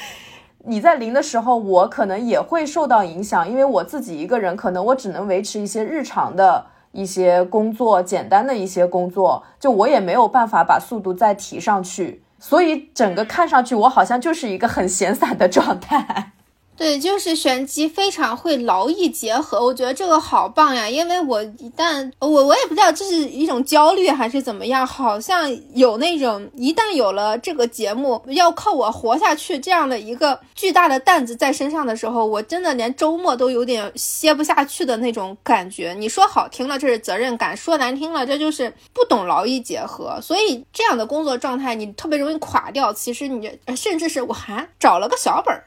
[LAUGHS] 你在零的时候，我可能也会受到影响，因为我自己一个人，可能我只能维持一些日常的一些工作，简单的一些工作，就我也没有办法把速度再提上去。所以整个看上去，我好像就是一个很闲散的状态。对，就是玄机非常会劳逸结合，我觉得这个好棒呀！因为我一旦我我也不知道这是一种焦虑还是怎么样，好像有那种一旦有了这个节目要靠我活下去这样的一个巨大的担子在身上的时候，我真的连周末都有点歇不下去的那种感觉。你说好听了这是责任感，说难听了这就是不懂劳逸结合。所以这样的工作状态你特别容易垮掉。其实你甚至是我还找了个小本儿。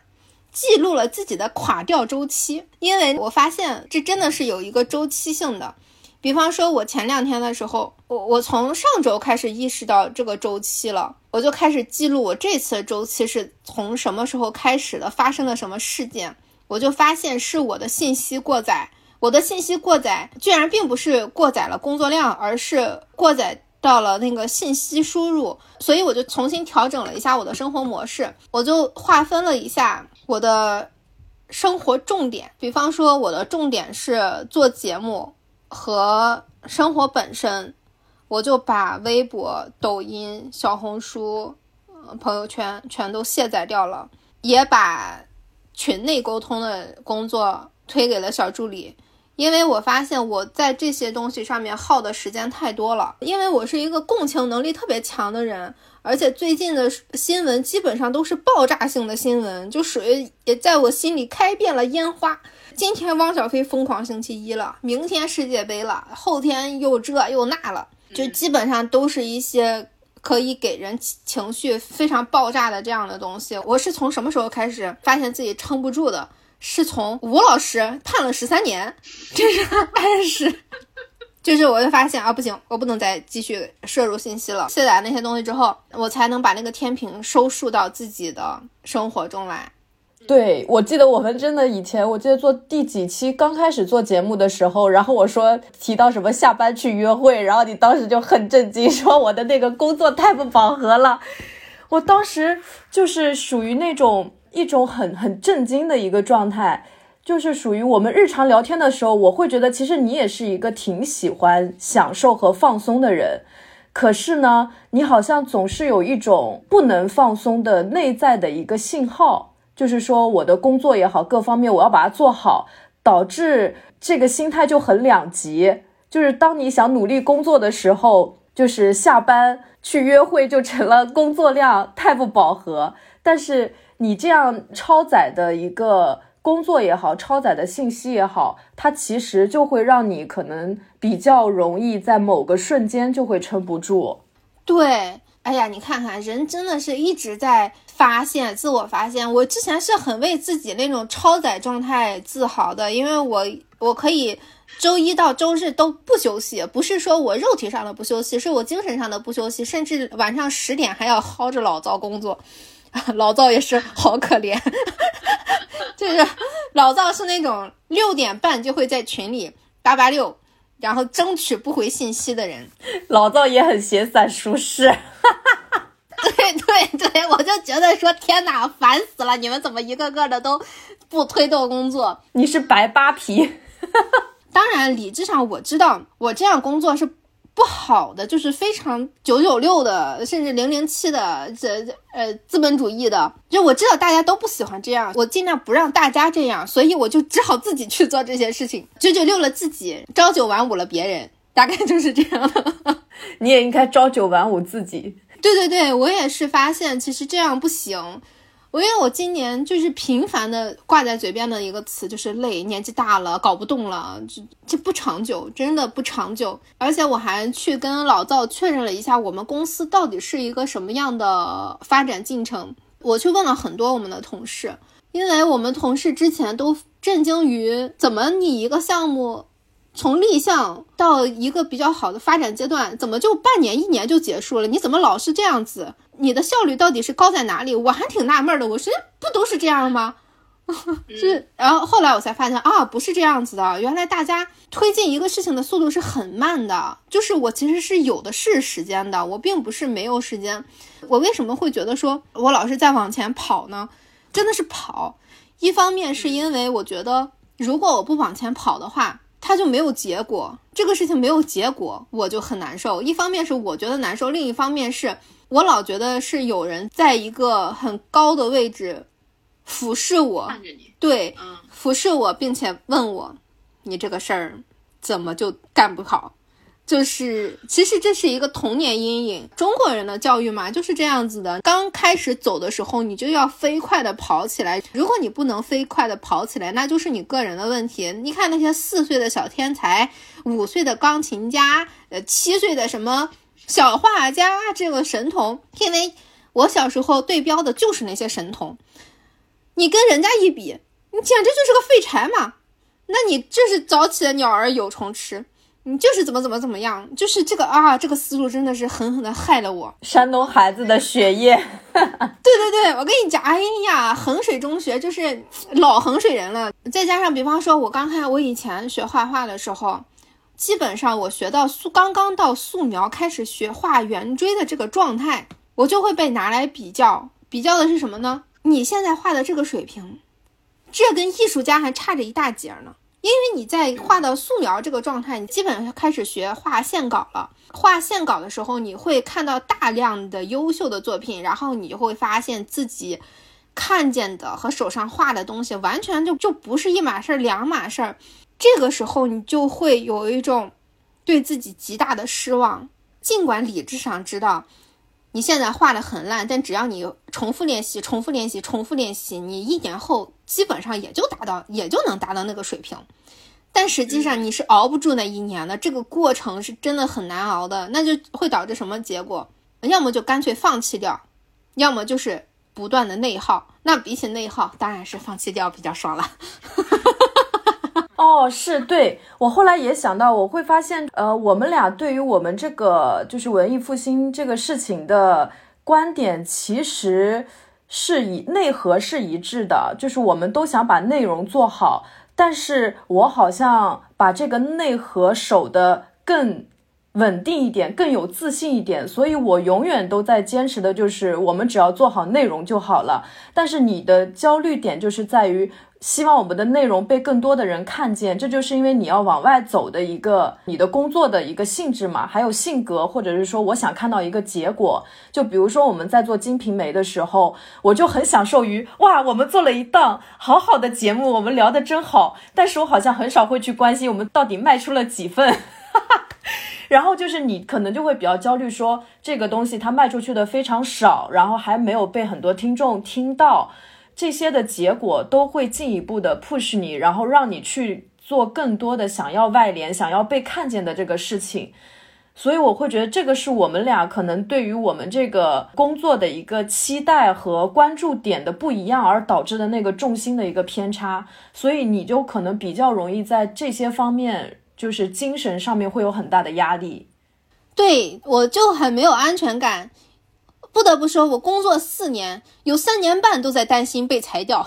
记录了自己的垮掉周期，因为我发现这真的是有一个周期性的。比方说，我前两天的时候，我我从上周开始意识到这个周期了，我就开始记录我这次周期是从什么时候开始的，发生了什么事件。我就发现是我的信息过载，我的信息过载居然并不是过载了工作量，而是过载。到了那个信息输入，所以我就重新调整了一下我的生活模式，我就划分了一下我的生活重点。比方说，我的重点是做节目和生活本身，我就把微博、抖音、小红书、朋友圈全都卸载掉了，也把群内沟通的工作推给了小助理。因为我发现我在这些东西上面耗的时间太多了，因为我是一个共情能力特别强的人，而且最近的新闻基本上都是爆炸性的新闻，就属于也在我心里开遍了烟花。今天汪小菲疯狂星期一了，明天世界杯了，后天又这又那了，就基本上都是一些可以给人情绪非常爆炸的这样的东西。我是从什么时候开始发现自己撑不住的？是从吴老师判了十三年，这是 [LAUGHS] 暗示。就是我就发现啊，不行，我不能再继续摄入信息了。卸载那些东西之后，我才能把那个天平收束到自己的生活中来。对，我记得我们真的以前，我记得做第几期刚开始做节目的时候，然后我说提到什么下班去约会，然后你当时就很震惊，说我的那个工作太不饱和了。我当时就是属于那种一种很很震惊的一个状态。就是属于我们日常聊天的时候，我会觉得其实你也是一个挺喜欢享受和放松的人，可是呢，你好像总是有一种不能放松的内在的一个信号，就是说我的工作也好，各方面我要把它做好，导致这个心态就很两极。就是当你想努力工作的时候，就是下班去约会就成了工作量太不饱和，但是你这样超载的一个。工作也好，超载的信息也好，它其实就会让你可能比较容易在某个瞬间就会撑不住。对，哎呀，你看看，人真的是一直在发现自我发现。我之前是很为自己那种超载状态自豪的，因为我我可以周一到周日都不休息，不是说我肉体上的不休息，是我精神上的不休息，甚至晚上十点还要薅着老灶工作。[LAUGHS] 老赵也是好可怜，[LAUGHS] 就是老赵是那种六点半就会在群里八八六，然后争取不回信息的人。老赵也很闲散舒适，[LAUGHS] 对对对，我就觉得说天哪，烦死了！你们怎么一个个的都不推动工作？你是白扒皮。当然，理智上我知道我这样工作是。不好的就是非常九九六的，甚至零零七的，这呃资本主义的，就我知道大家都不喜欢这样，我尽量不让大家这样，所以我就只好自己去做这些事情，九九六了自己，朝九晚五了别人，大概就是这样的。你也应该朝九晚五自己。对对对，我也是发现其实这样不行。我因为我今年就是频繁的挂在嘴边的一个词就是累，年纪大了搞不动了，这这不长久，真的不长久。而且我还去跟老赵确认了一下，我们公司到底是一个什么样的发展进程。我去问了很多我们的同事，因为我们同事之前都震惊于怎么你一个项目从立项到一个比较好的发展阶段，怎么就半年一年就结束了？你怎么老是这样子？你的效率到底是高在哪里？我还挺纳闷的。我说不都是这样吗？[LAUGHS] 是，然后后来我才发现啊，不是这样子的。原来大家推进一个事情的速度是很慢的。就是我其实是有的是时间的，我并不是没有时间。我为什么会觉得说我老是在往前跑呢？真的是跑。一方面是因为我觉得，如果我不往前跑的话，它就没有结果。这个事情没有结果，我就很难受。一方面是我觉得难受，另一方面是。我老觉得是有人在一个很高的位置俯视我，对，俯视我，并且问我，你这个事儿怎么就干不好？就是其实这是一个童年阴影。中国人的教育嘛，就是这样子的。刚开始走的时候，你就要飞快的跑起来。如果你不能飞快的跑起来，那就是你个人的问题。你看那些四岁的小天才，五岁的钢琴家，呃，七岁的什么？小画家这个神童，因为我小时候对标的就是那些神童，你跟人家一比，你简直就是个废柴嘛！那你这是早起的鸟儿有虫吃，你就是怎么怎么怎么样，就是这个啊，这个思路真的是狠狠的害了我。山东孩子的血液，[LAUGHS] 对对对，我跟你讲，哎呀，衡水中学就是老衡水人了，再加上比方说，我刚才我以前学画画的时候。基本上我学到素刚刚到素描开始学画圆锥的这个状态，我就会被拿来比较。比较的是什么呢？你现在画的这个水平，这跟艺术家还差着一大截呢。因为你在画到素描这个状态，你基本上开始学画线稿了。画线稿的时候，你会看到大量的优秀的作品，然后你就会发现自己看见的和手上画的东西完全就就不是一码事儿，两码事儿。这个时候，你就会有一种对自己极大的失望。尽管理智上知道你现在画的很烂，但只要你重复练习、重复练习、重复练习，你一年后基本上也就达到，也就能达到那个水平。但实际上你是熬不住那一年的，这个过程是真的很难熬的。那就会导致什么结果？要么就干脆放弃掉，要么就是不断的内耗。那比起内耗，当然是放弃掉比较爽了。哦，是对我后来也想到，我会发现，呃，我们俩对于我们这个就是文艺复兴这个事情的观点，其实是以内核是一致的，就是我们都想把内容做好，但是我好像把这个内核守的更。稳定一点，更有自信一点，所以我永远都在坚持的就是，我们只要做好内容就好了。但是你的焦虑点就是在于，希望我们的内容被更多的人看见，这就是因为你要往外走的一个你的工作的一个性质嘛，还有性格，或者是说我想看到一个结果。就比如说我们在做《金瓶梅》的时候，我就很享受于哇，我们做了一档好好的节目，我们聊得真好。但是我好像很少会去关心我们到底卖出了几份。[LAUGHS] 然后就是你可能就会比较焦虑，说这个东西它卖出去的非常少，然后还没有被很多听众听到，这些的结果都会进一步的 push 你，然后让你去做更多的想要外联、想要被看见的这个事情。所以我会觉得这个是我们俩可能对于我们这个工作的一个期待和关注点的不一样，而导致的那个重心的一个偏差。所以你就可能比较容易在这些方面。就是精神上面会有很大的压力，对我就很没有安全感。不得不说，我工作四年，有三年半都在担心被裁掉，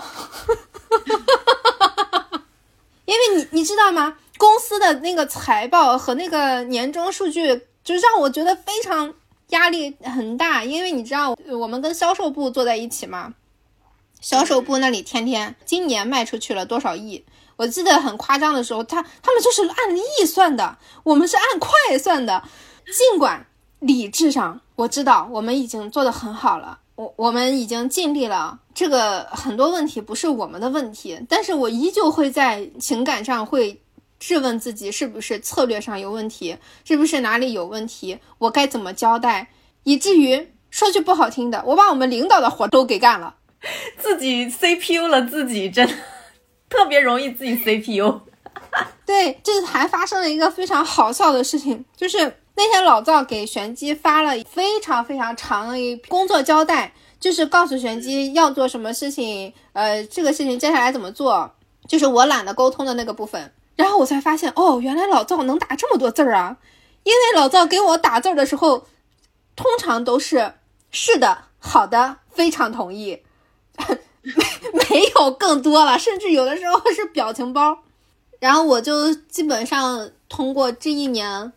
[LAUGHS] 因为你你知道吗？公司的那个财报和那个年终数据，就让我觉得非常压力很大。因为你知道，我们跟销售部坐在一起嘛，销售部那里天天今年卖出去了多少亿。我记得很夸张的时候，他他们就是按亿算的，我们是按块算的。尽管理智上我知道我们已经做得很好了，我我们已经尽力了，这个很多问题不是我们的问题，但是我依旧会在情感上会质问自己，是不是策略上有问题，是不是哪里有问题，我该怎么交代，以至于说句不好听的，我把我们领导的活都给干了，[LAUGHS] 自己 CPU 了自己，真。特别容易自己 CPU，[LAUGHS] 对，这还发生了一个非常好笑的事情，就是那天老赵给玄机发了非常非常长的一工作交代，就是告诉玄机要做什么事情，呃，这个事情接下来怎么做，就是我懒得沟通的那个部分。然后我才发现，哦，原来老赵能打这么多字儿啊！因为老赵给我打字的时候，通常都是是的，好的，非常同意。没 [LAUGHS] 没有更多了，甚至有的时候是表情包。然后我就基本上通过这一年，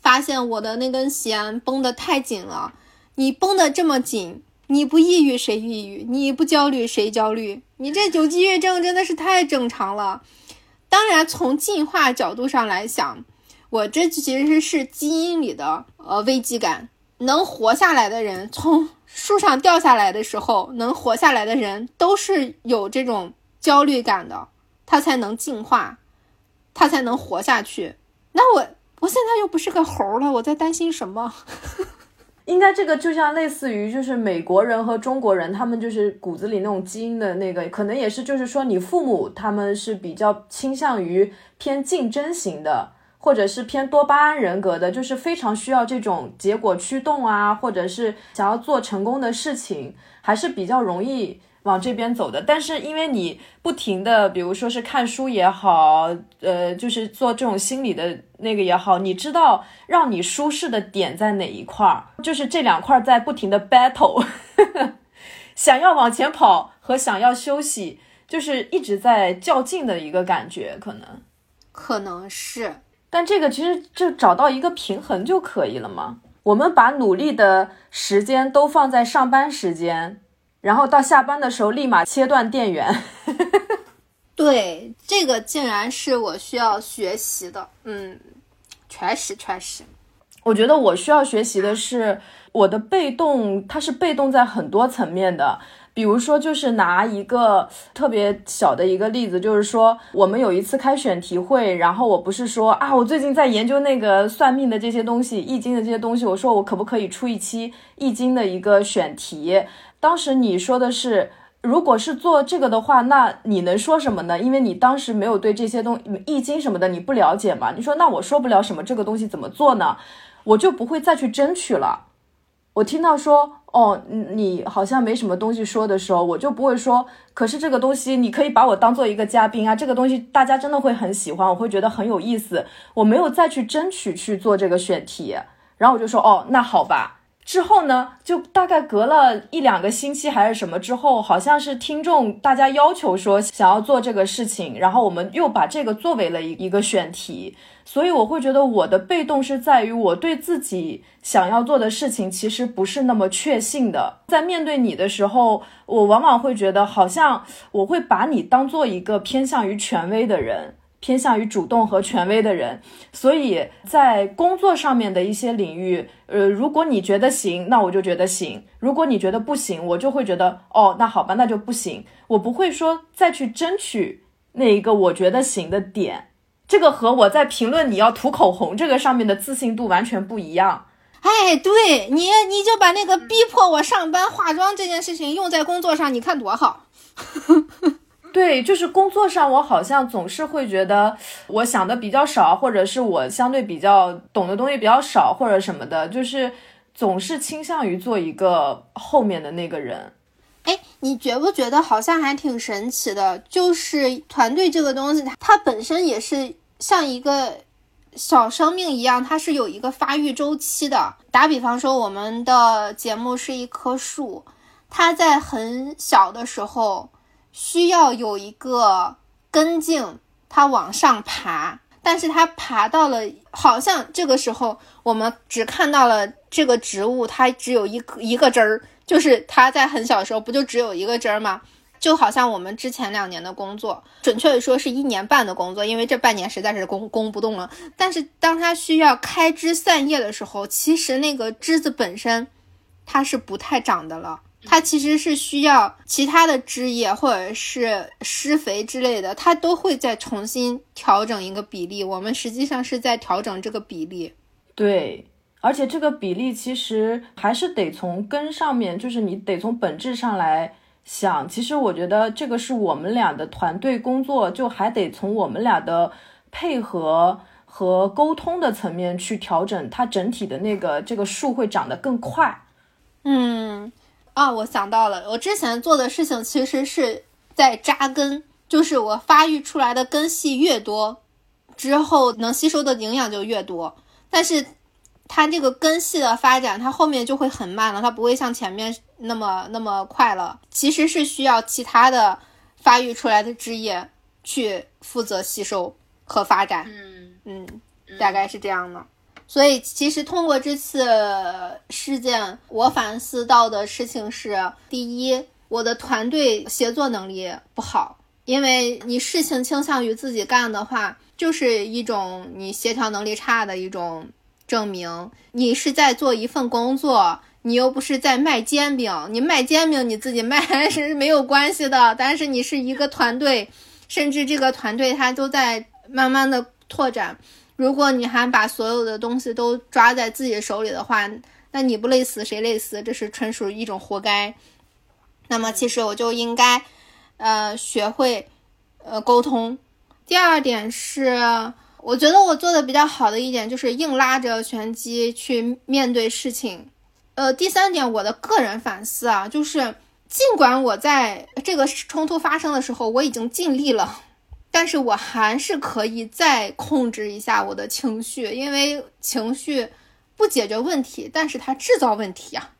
发现我的那根弦绷得太紧了。你绷得这么紧，你不抑郁谁抑郁？你不焦虑谁焦虑？你这久积月症真的是太正常了。当然，从进化角度上来想，我这其实是基因里的呃危机感。能活下来的人，从树上掉下来的时候，能活下来的人都是有这种焦虑感的，他才能进化，他才能活下去。那我我现在又不是个猴了，我在担心什么？[LAUGHS] 应该这个就像类似于就是美国人和中国人，他们就是骨子里那种基因的那个，可能也是就是说你父母他们是比较倾向于偏竞争型的。或者是偏多巴胺人格的，就是非常需要这种结果驱动啊，或者是想要做成功的事情，还是比较容易往这边走的。但是因为你不停的，比如说是看书也好，呃，就是做这种心理的那个也好，你知道让你舒适的点在哪一块儿，就是这两块在不停的 battle，[LAUGHS] 想要往前跑和想要休息，就是一直在较劲的一个感觉，可能，可能是。但这个其实就找到一个平衡就可以了嘛。我们把努力的时间都放在上班时间，然后到下班的时候立马切断电源。[LAUGHS] 对，这个竟然是我需要学习的。嗯，确实确实。我觉得我需要学习的是我的被动，它是被动在很多层面的。比如说，就是拿一个特别小的一个例子，就是说，我们有一次开选题会，然后我不是说啊，我最近在研究那个算命的这些东西，易经的这些东西，我说我可不可以出一期易经的一个选题？当时你说的是，如果是做这个的话，那你能说什么呢？因为你当时没有对这些东易经什么的你不了解嘛。你说那我说不了什么，这个东西怎么做呢？我就不会再去争取了。我听到说哦，你好像没什么东西说的时候，我就不会说。可是这个东西你可以把我当做一个嘉宾啊，这个东西大家真的会很喜欢，我会觉得很有意思。我没有再去争取去做这个选题，然后我就说哦，那好吧。之后呢，就大概隔了一两个星期还是什么之后，好像是听众大家要求说想要做这个事情，然后我们又把这个作为了一一个选题。所以我会觉得我的被动是在于我对自己想要做的事情其实不是那么确信的。在面对你的时候，我往往会觉得好像我会把你当做一个偏向于权威的人。偏向于主动和权威的人，所以在工作上面的一些领域，呃，如果你觉得行，那我就觉得行；如果你觉得不行，我就会觉得哦，那好吧，那就不行。我不会说再去争取那一个我觉得行的点，这个和我在评论你要涂口红这个上面的自信度完全不一样。哎，对你，你就把那个逼迫我上班化妆这件事情用在工作上，你看多好。[LAUGHS] 对，就是工作上，我好像总是会觉得我想的比较少，或者是我相对比较懂的东西比较少，或者什么的，就是总是倾向于做一个后面的那个人。哎，你觉不觉得好像还挺神奇的？就是团队这个东西，它它本身也是像一个小生命一样，它是有一个发育周期的。打比方说，我们的节目是一棵树，它在很小的时候。需要有一个根茎，它往上爬，但是它爬到了，好像这个时候我们只看到了这个植物，它只有一一个枝儿，就是它在很小的时候不就只有一个枝儿吗？就好像我们之前两年的工作，准确的说是一年半的工作，因为这半年实在是攻攻不动了。但是当它需要开枝散叶的时候，其实那个枝子本身它是不太长的了。它其实是需要其他的枝叶或者是施肥之类的，它都会再重新调整一个比例。我们实际上是在调整这个比例。对，而且这个比例其实还是得从根上面，就是你得从本质上来想。其实我觉得这个是我们俩的团队工作，就还得从我们俩的配合和沟通的层面去调整，它整体的那个这个树会长得更快。嗯。啊，我想到了，我之前做的事情其实是在扎根，就是我发育出来的根系越多，之后能吸收的营养就越多。但是它这个根系的发展，它后面就会很慢了，它不会像前面那么那么快了。其实是需要其他的发育出来的枝叶去负责吸收和发展。嗯嗯，大概是这样的。所以，其实通过这次事件，我反思到的事情是：第一，我的团队协作能力不好，因为你事情倾向于自己干的话，就是一种你协调能力差的一种证明。你是在做一份工作，你又不是在卖煎饼，你卖煎饼你自己卖 [LAUGHS] 是没有关系的。但是你是一个团队，甚至这个团队它都在慢慢的拓展。如果你还把所有的东西都抓在自己手里的话，那你不累死谁累死？这是纯属一种活该。那么其实我就应该，呃，学会，呃，沟通。第二点是，我觉得我做的比较好的一点就是硬拉着玄机去面对事情。呃，第三点，我的个人反思啊，就是尽管我在这个冲突发生的时候，我已经尽力了。但是我还是可以再控制一下我的情绪，因为情绪不解决问题，但是它制造问题啊。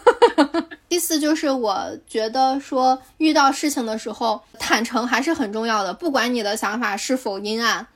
[LAUGHS] 第四就是我觉得说遇到事情的时候，坦诚还是很重要的，不管你的想法是否阴暗，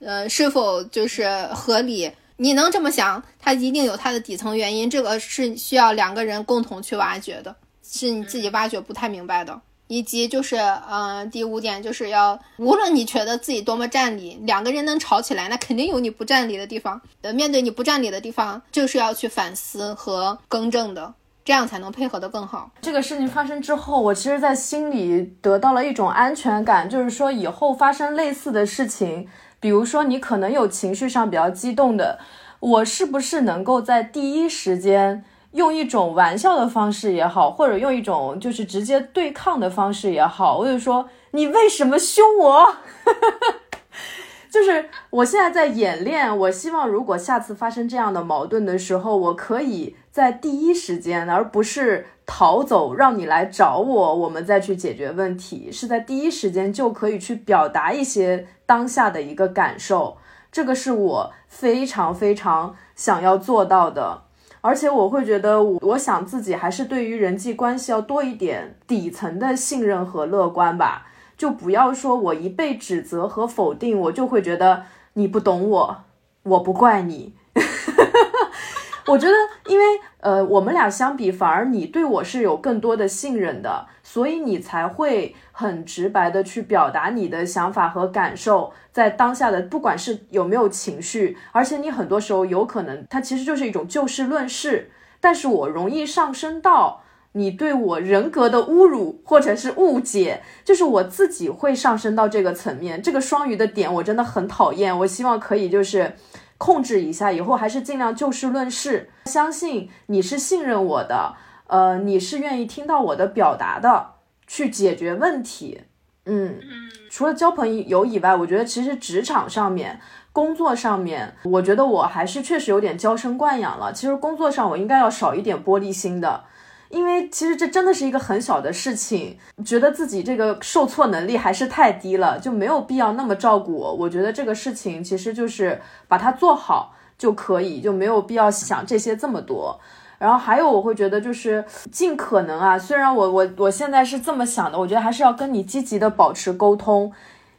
呃，是否就是合理，你能这么想，它一定有它的底层原因，这个是需要两个人共同去挖掘的，是你自己挖掘不太明白的。以及就是，嗯，第五点就是要，无论你觉得自己多么占理，两个人能吵起来，那肯定有你不占理的地方。呃，面对你不占理的地方，就是要去反思和更正的，这样才能配合得更好。这个事情发生之后，我其实，在心里得到了一种安全感，就是说以后发生类似的事情，比如说你可能有情绪上比较激动的，我是不是能够在第一时间。用一种玩笑的方式也好，或者用一种就是直接对抗的方式也好，我就说你为什么凶我？[LAUGHS] 就是我现在在演练，我希望如果下次发生这样的矛盾的时候，我可以在第一时间，而不是逃走，让你来找我，我们再去解决问题，是在第一时间就可以去表达一些当下的一个感受。这个是我非常非常想要做到的，而且我会觉得，我我想自己还是对于人际关系要多一点底层的信任和乐观吧。就不要说我一被指责和否定，我就会觉得你不懂我，我不怪你。[LAUGHS] 我觉得，因为呃，我们俩相比，反而你对我是有更多的信任的，所以你才会很直白的去表达你的想法和感受，在当下的不管是有没有情绪，而且你很多时候有可能它其实就是一种就事论事，但是我容易上升到。你对我人格的侮辱或者是误解，就是我自己会上升到这个层面。这个双鱼的点我真的很讨厌。我希望可以就是控制一下，以后还是尽量就事论事。相信你是信任我的，呃，你是愿意听到我的表达的，去解决问题。嗯，除了交朋友以外，我觉得其实职场上面、工作上面，我觉得我还是确实有点娇生惯养了。其实工作上我应该要少一点玻璃心的。因为其实这真的是一个很小的事情，觉得自己这个受挫能力还是太低了，就没有必要那么照顾我。我觉得这个事情其实就是把它做好就可以，就没有必要想这些这么多。然后还有，我会觉得就是尽可能啊，虽然我我我现在是这么想的，我觉得还是要跟你积极的保持沟通，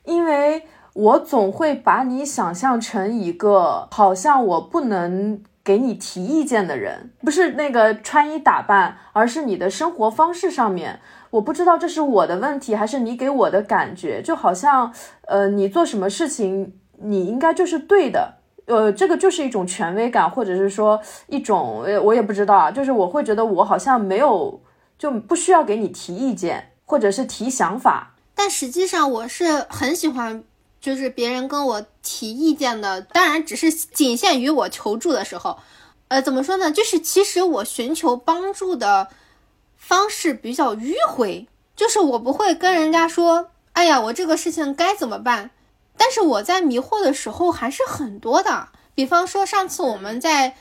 因为我总会把你想象成一个好像我不能。给你提意见的人，不是那个穿衣打扮，而是你的生活方式上面。我不知道这是我的问题，还是你给我的感觉，就好像，呃，你做什么事情，你应该就是对的。呃，这个就是一种权威感，或者是说一种，呃，我也不知道啊，就是我会觉得我好像没有，就不需要给你提意见，或者是提想法。但实际上，我是很喜欢。就是别人跟我提意见的，当然只是仅限于我求助的时候。呃，怎么说呢？就是其实我寻求帮助的方式比较迂回，就是我不会跟人家说，哎呀，我这个事情该怎么办？但是我在迷惑的时候还是很多的。比方说上次我们在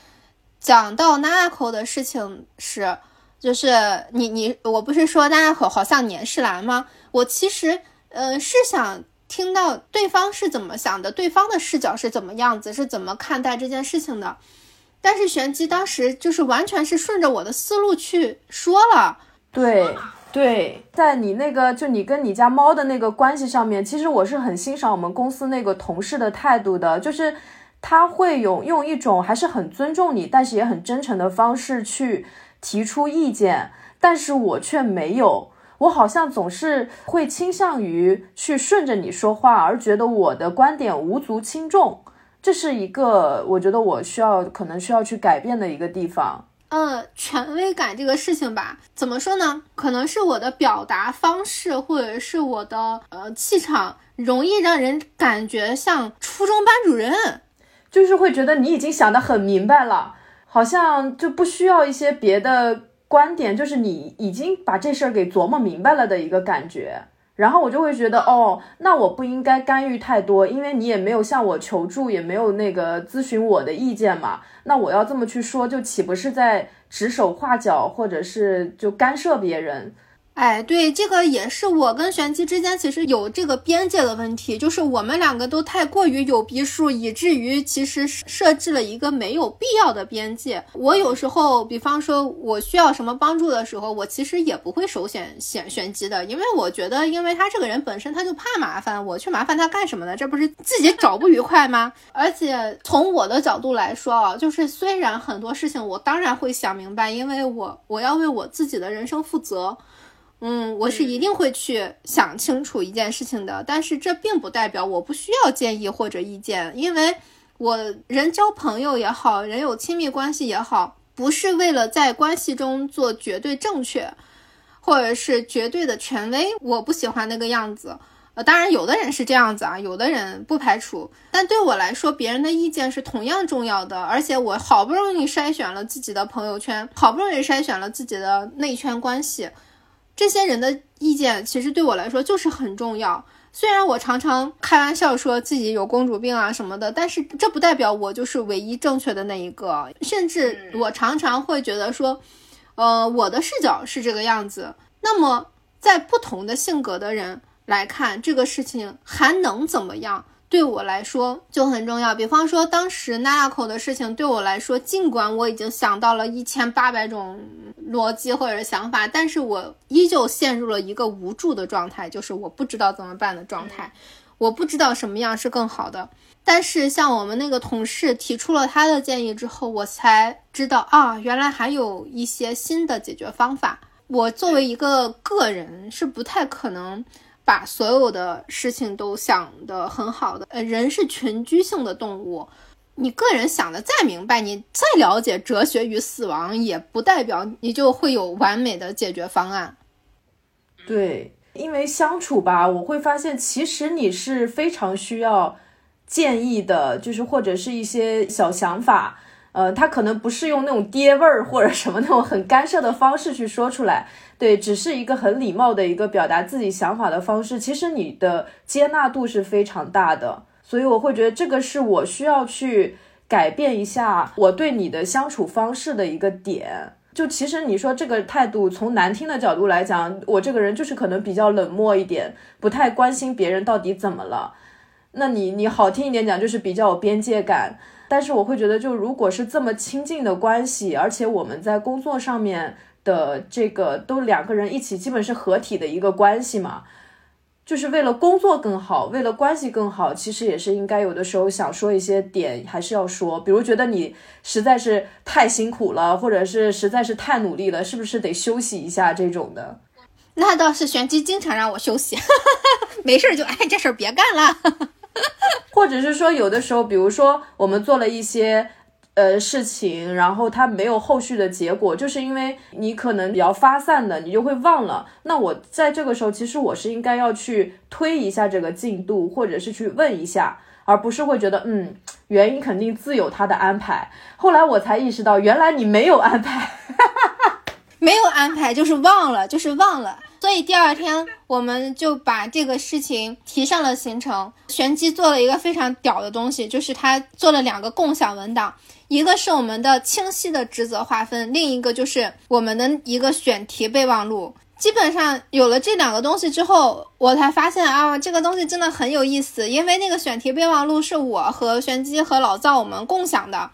讲到 Nanako 的事情时，就是你你我不是说 Nanako 好像年世兰吗？我其实呃是想。听到对方是怎么想的，对方的视角是怎么样子，是怎么看待这件事情的？但是玄机当时就是完全是顺着我的思路去说了。对对，在你那个就你跟你家猫的那个关系上面，其实我是很欣赏我们公司那个同事的态度的，就是他会有用一种还是很尊重你，但是也很真诚的方式去提出意见，但是我却没有。我好像总是会倾向于去顺着你说话，而觉得我的观点无足轻重，这是一个我觉得我需要可能需要去改变的一个地方。嗯，权威感这个事情吧，怎么说呢？可能是我的表达方式，或者是我的呃气场，容易让人感觉像初中班主任，就是会觉得你已经想得很明白了，好像就不需要一些别的。观点就是你已经把这事儿给琢磨明白了的一个感觉，然后我就会觉得，哦，那我不应该干预太多，因为你也没有向我求助，也没有那个咨询我的意见嘛。那我要这么去说，就岂不是在指手画脚，或者是就干涉别人？哎，对，这个也是我跟玄机之间其实有这个边界的问题，就是我们两个都太过于有逼数，以至于其实设置了一个没有必要的边界。我有时候，比方说我需要什么帮助的时候，我其实也不会首选选玄机的，因为我觉得，因为他这个人本身他就怕麻烦，我去麻烦他干什么呢？这不是自己找不愉快吗？[LAUGHS] 而且从我的角度来说啊，就是虽然很多事情我当然会想明白，因为我我要为我自己的人生负责。嗯，我是一定会去想清楚一件事情的，但是这并不代表我不需要建议或者意见，因为我人交朋友也好，人有亲密关系也好，不是为了在关系中做绝对正确，或者是绝对的权威，我不喜欢那个样子。呃，当然有的人是这样子啊，有的人不排除，但对我来说，别人的意见是同样重要的，而且我好不容易筛选了自己的朋友圈，好不容易筛选了自己的内圈关系。这些人的意见其实对我来说就是很重要。虽然我常常开玩笑说自己有公主病啊什么的，但是这不代表我就是唯一正确的那一个。甚至我常常会觉得说，呃，我的视角是这个样子。那么在不同的性格的人来看这个事情还能怎么样？对我来说就很重要。比方说当时娜娜口的事情对我来说，尽管我已经想到了一千八百种。逻辑或者想法，但是我依旧陷入了一个无助的状态，就是我不知道怎么办的状态，我不知道什么样是更好的。但是像我们那个同事提出了他的建议之后，我才知道啊，原来还有一些新的解决方法。我作为一个个人是不太可能把所有的事情都想得很好的，呃，人是群居性的动物。你个人想的再明白，你再了解哲学与死亡，也不代表你就会有完美的解决方案。对，因为相处吧，我会发现其实你是非常需要建议的，就是或者是一些小想法，呃，他可能不是用那种爹味儿或者什么那种很干涉的方式去说出来，对，只是一个很礼貌的一个表达自己想法的方式，其实你的接纳度是非常大的。所以我会觉得这个是我需要去改变一下我对你的相处方式的一个点。就其实你说这个态度，从难听的角度来讲，我这个人就是可能比较冷漠一点，不太关心别人到底怎么了。那你你好听一点讲，就是比较有边界感。但是我会觉得，就如果是这么亲近的关系，而且我们在工作上面的这个都两个人一起，基本是合体的一个关系嘛。就是为了工作更好，为了关系更好，其实也是应该有的时候想说一些点，还是要说。比如觉得你实在是太辛苦了，或者是实在是太努力了，是不是得休息一下这种的？那倒是，玄机经常让我休息，[LAUGHS] 没事就哎，这事儿别干了。[LAUGHS] 或者是说，有的时候，比如说我们做了一些。呃，事情，然后它没有后续的结果，就是因为你可能比较发散的，你就会忘了。那我在这个时候，其实我是应该要去推一下这个进度，或者是去问一下，而不是会觉得，嗯，原因肯定自有他的安排。后来我才意识到，原来你没有安排，[LAUGHS] 没有安排，就是忘了，就是忘了。所以第二天我们就把这个事情提上了行程。玄机做了一个非常屌的东西，就是他做了两个共享文档。一个是我们的清晰的职责划分，另一个就是我们的一个选题备忘录。基本上有了这两个东西之后，我才发现啊，这个东西真的很有意思。因为那个选题备忘录是我和玄机和老赵我们共享的，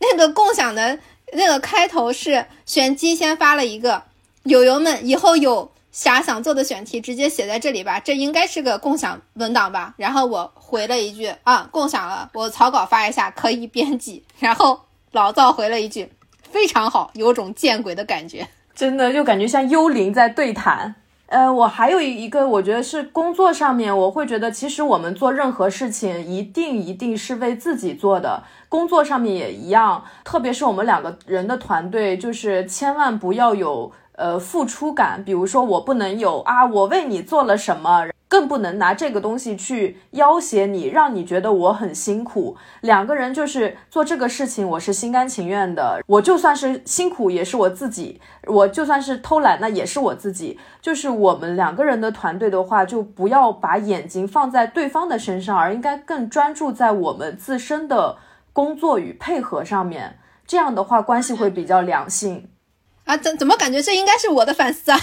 那个共享的那个开头是玄机先发了一个，友友们以后有。啥想做的选题直接写在这里吧，这应该是个共享文档吧。然后我回了一句啊，共享了，我草稿发一下可以编辑。然后老赵回了一句非常好，有种见鬼的感觉，真的就感觉像幽灵在对谈。呃，我还有一个，我觉得是工作上面，我会觉得其实我们做任何事情一定一定是为自己做的，工作上面也一样，特别是我们两个人的团队，就是千万不要有。呃，付出感，比如说我不能有啊，我为你做了什么，更不能拿这个东西去要挟你，让你觉得我很辛苦。两个人就是做这个事情，我是心甘情愿的。我就算是辛苦，也是我自己；我就算是偷懒，那也是我自己。就是我们两个人的团队的话，就不要把眼睛放在对方的身上，而应该更专注在我们自身的工作与配合上面。这样的话，关系会比较良性。啊，怎怎么感觉这应该是我的反思啊？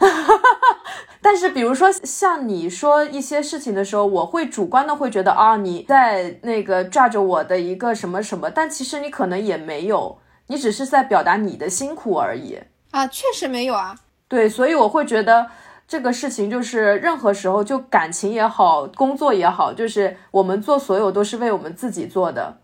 [LAUGHS] 但是比如说像你说一些事情的时候，我会主观的会觉得啊，你在那个抓着我的一个什么什么，但其实你可能也没有，你只是在表达你的辛苦而已啊，确实没有啊。对，所以我会觉得这个事情就是任何时候，就感情也好，工作也好，就是我们做所有都是为我们自己做的。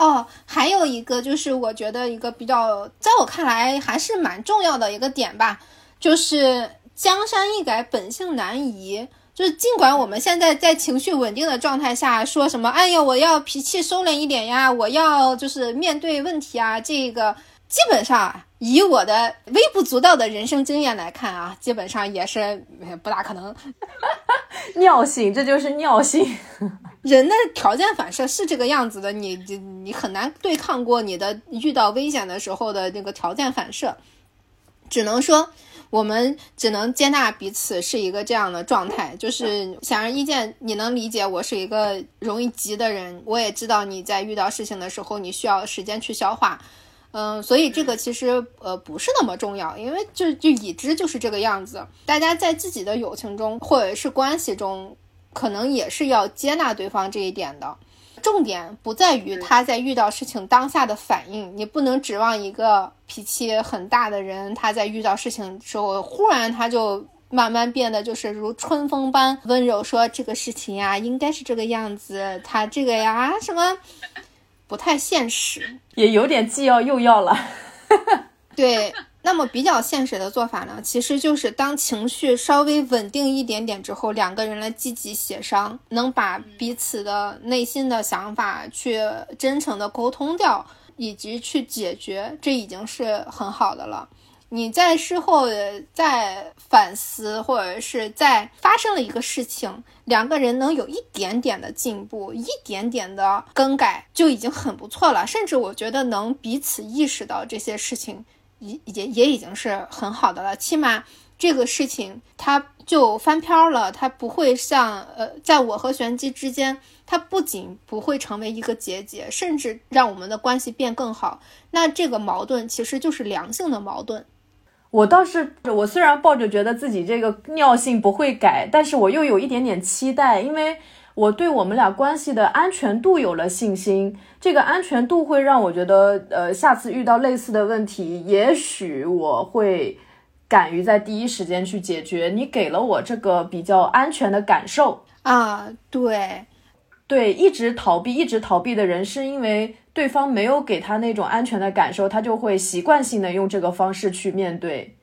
哦，还有一个就是我觉得一个比较，在我看来还是蛮重要的一个点吧，就是江山易改，本性难移。就是尽管我们现在在情绪稳定的状态下，说什么，哎呀，我要脾气收敛一点呀，我要就是面对问题啊，这个基本上以我的微不足道的人生经验来看啊，基本上也是不大可能。[LAUGHS] 尿性，这就是尿性。[LAUGHS] 人的条件反射是这个样子的，你你你很难对抗过你的遇到危险的时候的那个条件反射。只能说，我们只能接纳彼此是一个这样的状态，就是显而易见，你能理解我是一个容易急的人，我也知道你在遇到事情的时候，你需要时间去消化，嗯，所以这个其实呃不是那么重要，因为就就已知就是这个样子。大家在自己的友情中或者是关系中，可能也是要接纳对方这一点的。重点不在于他在遇到事情当下的反应，你不能指望一个脾气很大的人，他在遇到事情时候忽然他就慢慢变得就是如春风般温柔，说这个事情呀应该是这个样子，他这个呀什么不太现实，也有点既要又要了，[LAUGHS] 对。那么比较现实的做法呢，其实就是当情绪稍微稳定一点点之后，两个人来积极协商，能把彼此的内心的想法去真诚的沟通掉，以及去解决，这已经是很好的了。你在事后再反思，或者是在发生了一个事情，两个人能有一点点的进步，一点点的更改，就已经很不错了。甚至我觉得能彼此意识到这些事情。也也也已经是很好的了，起码这个事情它就翻篇了，它不会像呃，在我和玄机之间，它不仅不会成为一个结节，甚至让我们的关系变更好。那这个矛盾其实就是良性的矛盾。我倒是，我虽然抱着觉得自己这个尿性不会改，但是我又有一点点期待，因为。我对我们俩关系的安全度有了信心，这个安全度会让我觉得，呃，下次遇到类似的问题，也许我会敢于在第一时间去解决。你给了我这个比较安全的感受啊，对，对，一直逃避，一直逃避的人，是因为对方没有给他那种安全的感受，他就会习惯性的用这个方式去面对。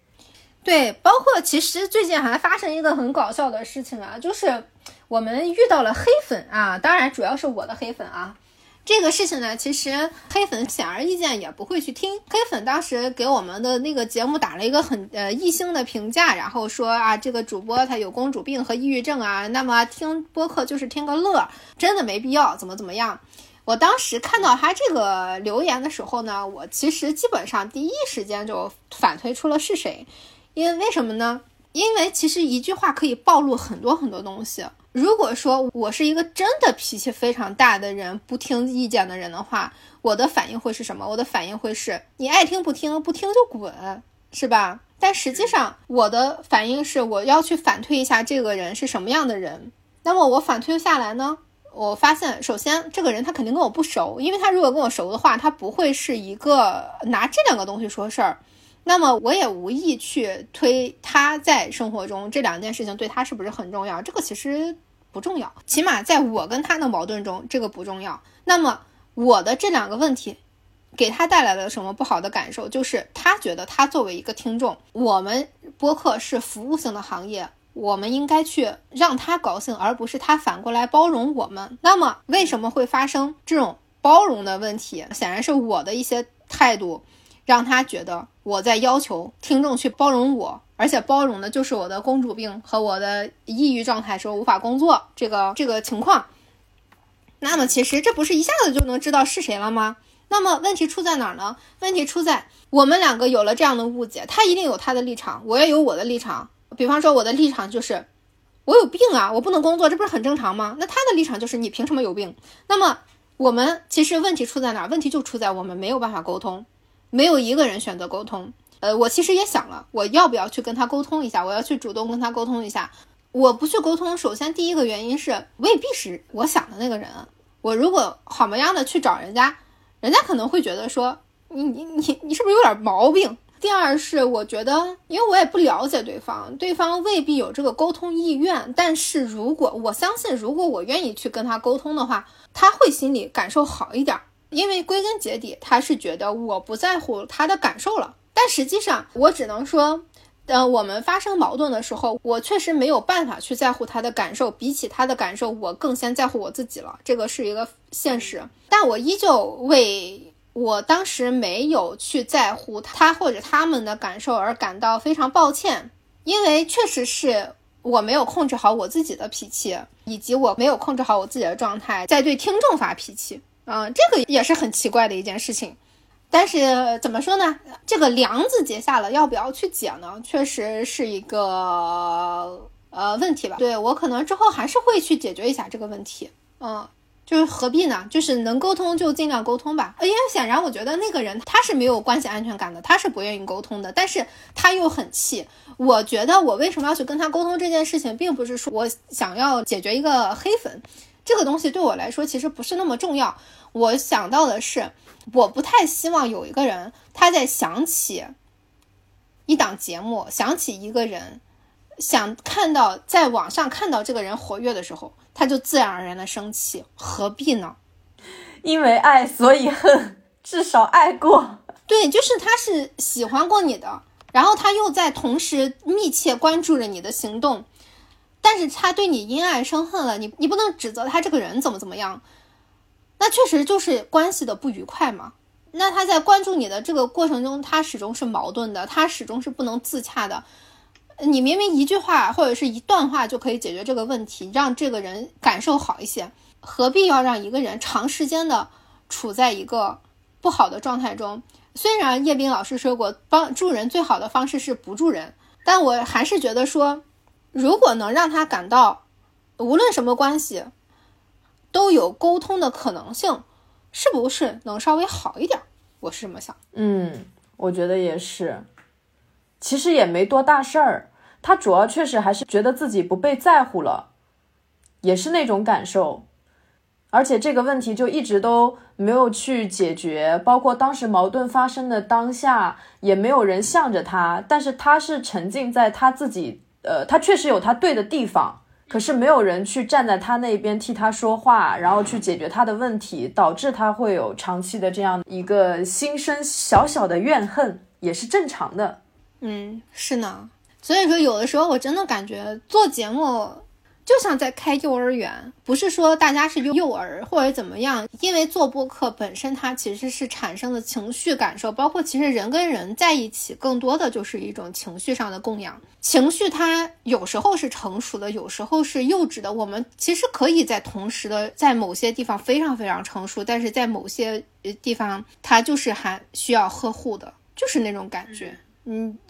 对，包括其实最近还发生一个很搞笑的事情啊，就是我们遇到了黑粉啊，当然主要是我的黑粉啊。这个事情呢，其实黑粉显而易见也不会去听。黑粉当时给我们的那个节目打了一个很呃一星的评价，然后说啊，这个主播他有公主病和抑郁症啊，那么听播客就是听个乐，真的没必要怎么怎么样。我当时看到他这个留言的时候呢，我其实基本上第一时间就反推出了是谁。因为为什么呢？因为其实一句话可以暴露很多很多东西。如果说我是一个真的脾气非常大的人，不听意见的人的话，我的反应会是什么？我的反应会是你爱听不听，不听就滚，是吧？但实际上我的反应是我要去反推一下这个人是什么样的人。那么我反推下来呢，我发现首先这个人他肯定跟我不熟，因为他如果跟我熟的话，他不会是一个拿这两个东西说事儿。那么我也无意去推他在生活中这两件事情对他是不是很重要，这个其实不重要，起码在我跟他的矛盾中，这个不重要。那么我的这两个问题，给他带来了什么不好的感受？就是他觉得他作为一个听众，我们播客是服务性的行业，我们应该去让他高兴，而不是他反过来包容我们。那么为什么会发生这种包容的问题？显然是我的一些态度。让他觉得我在要求听众去包容我，而且包容的就是我的公主病和我的抑郁状态，说无法工作这个这个情况。那么其实这不是一下子就能知道是谁了吗？那么问题出在哪儿呢？问题出在我们两个有了这样的误解，他一定有他的立场，我也有我的立场。比方说我的立场就是我有病啊，我不能工作，这不是很正常吗？那他的立场就是你凭什么有病？那么我们其实问题出在哪？问题就出在我们没有办法沟通。没有一个人选择沟通，呃，我其实也想了，我要不要去跟他沟通一下？我要去主动跟他沟通一下。我不去沟通，首先第一个原因是未必是我想的那个人。我如果好模样的去找人家，人家可能会觉得说你你你你是不是有点毛病？第二是我觉得，因为我也不了解对方，对方未必有这个沟通意愿。但是如果我相信，如果我愿意去跟他沟通的话，他会心里感受好一点。因为归根结底，他是觉得我不在乎他的感受了。但实际上，我只能说，呃，我们发生矛盾的时候，我确实没有办法去在乎他的感受。比起他的感受，我更先在乎我自己了，这个是一个现实。但我依旧为我当时没有去在乎他或者他们的感受而感到非常抱歉，因为确实是我没有控制好我自己的脾气，以及我没有控制好我自己的状态，在对听众发脾气。嗯，这个也是很奇怪的一件事情。但是怎么说呢？这个梁子结下了，要不要去解呢？确实是一个呃问题吧。对我可能之后还是会去解决一下这个问题。嗯，就是何必呢？就是能沟通就尽量沟通吧。因为显然我觉得那个人他是没有关系安全感的，他是不愿意沟通的，但是他又很气。我觉得我为什么要去跟他沟通这件事情，并不是说我想要解决一个黑粉。这个东西对我来说其实不是那么重要。我想到的是，我不太希望有一个人他在想起一档节目，想起一个人，想看到在网上看到这个人活跃的时候，他就自然而然的生气，何必呢？因为爱所以恨，至少爱过。对，就是他是喜欢过你的，然后他又在同时密切关注着你的行动。但是他对你因爱生恨了，你你不能指责他这个人怎么怎么样，那确实就是关系的不愉快嘛。那他在关注你的这个过程中，他始终是矛盾的，他始终是不能自洽的。你明明一句话或者是一段话就可以解决这个问题，让这个人感受好一些，何必要让一个人长时间的处在一个不好的状态中？虽然叶斌老师说过，帮助人最好的方式是不助人，但我还是觉得说。如果能让他感到，无论什么关系，都有沟通的可能性，是不是能稍微好一点？我是这么想。嗯，我觉得也是。其实也没多大事儿，他主要确实还是觉得自己不被在乎了，也是那种感受。而且这个问题就一直都没有去解决，包括当时矛盾发生的当下，也没有人向着他，但是他是沉浸在他自己。呃，他确实有他对的地方，可是没有人去站在他那边替他说话，然后去解决他的问题，导致他会有长期的这样一个心生小小的怨恨，也是正常的。嗯，是呢。所以说，有的时候我真的感觉做节目。就像在开幼儿园，不是说大家是幼儿或者怎么样，因为做播客本身它其实是产生的情绪感受，包括其实人跟人在一起，更多的就是一种情绪上的供养。情绪它有时候是成熟的，有时候是幼稚的。我们其实可以在同时的，在某些地方非常非常成熟，但是在某些地方它就是还需要呵护的，就是那种感觉。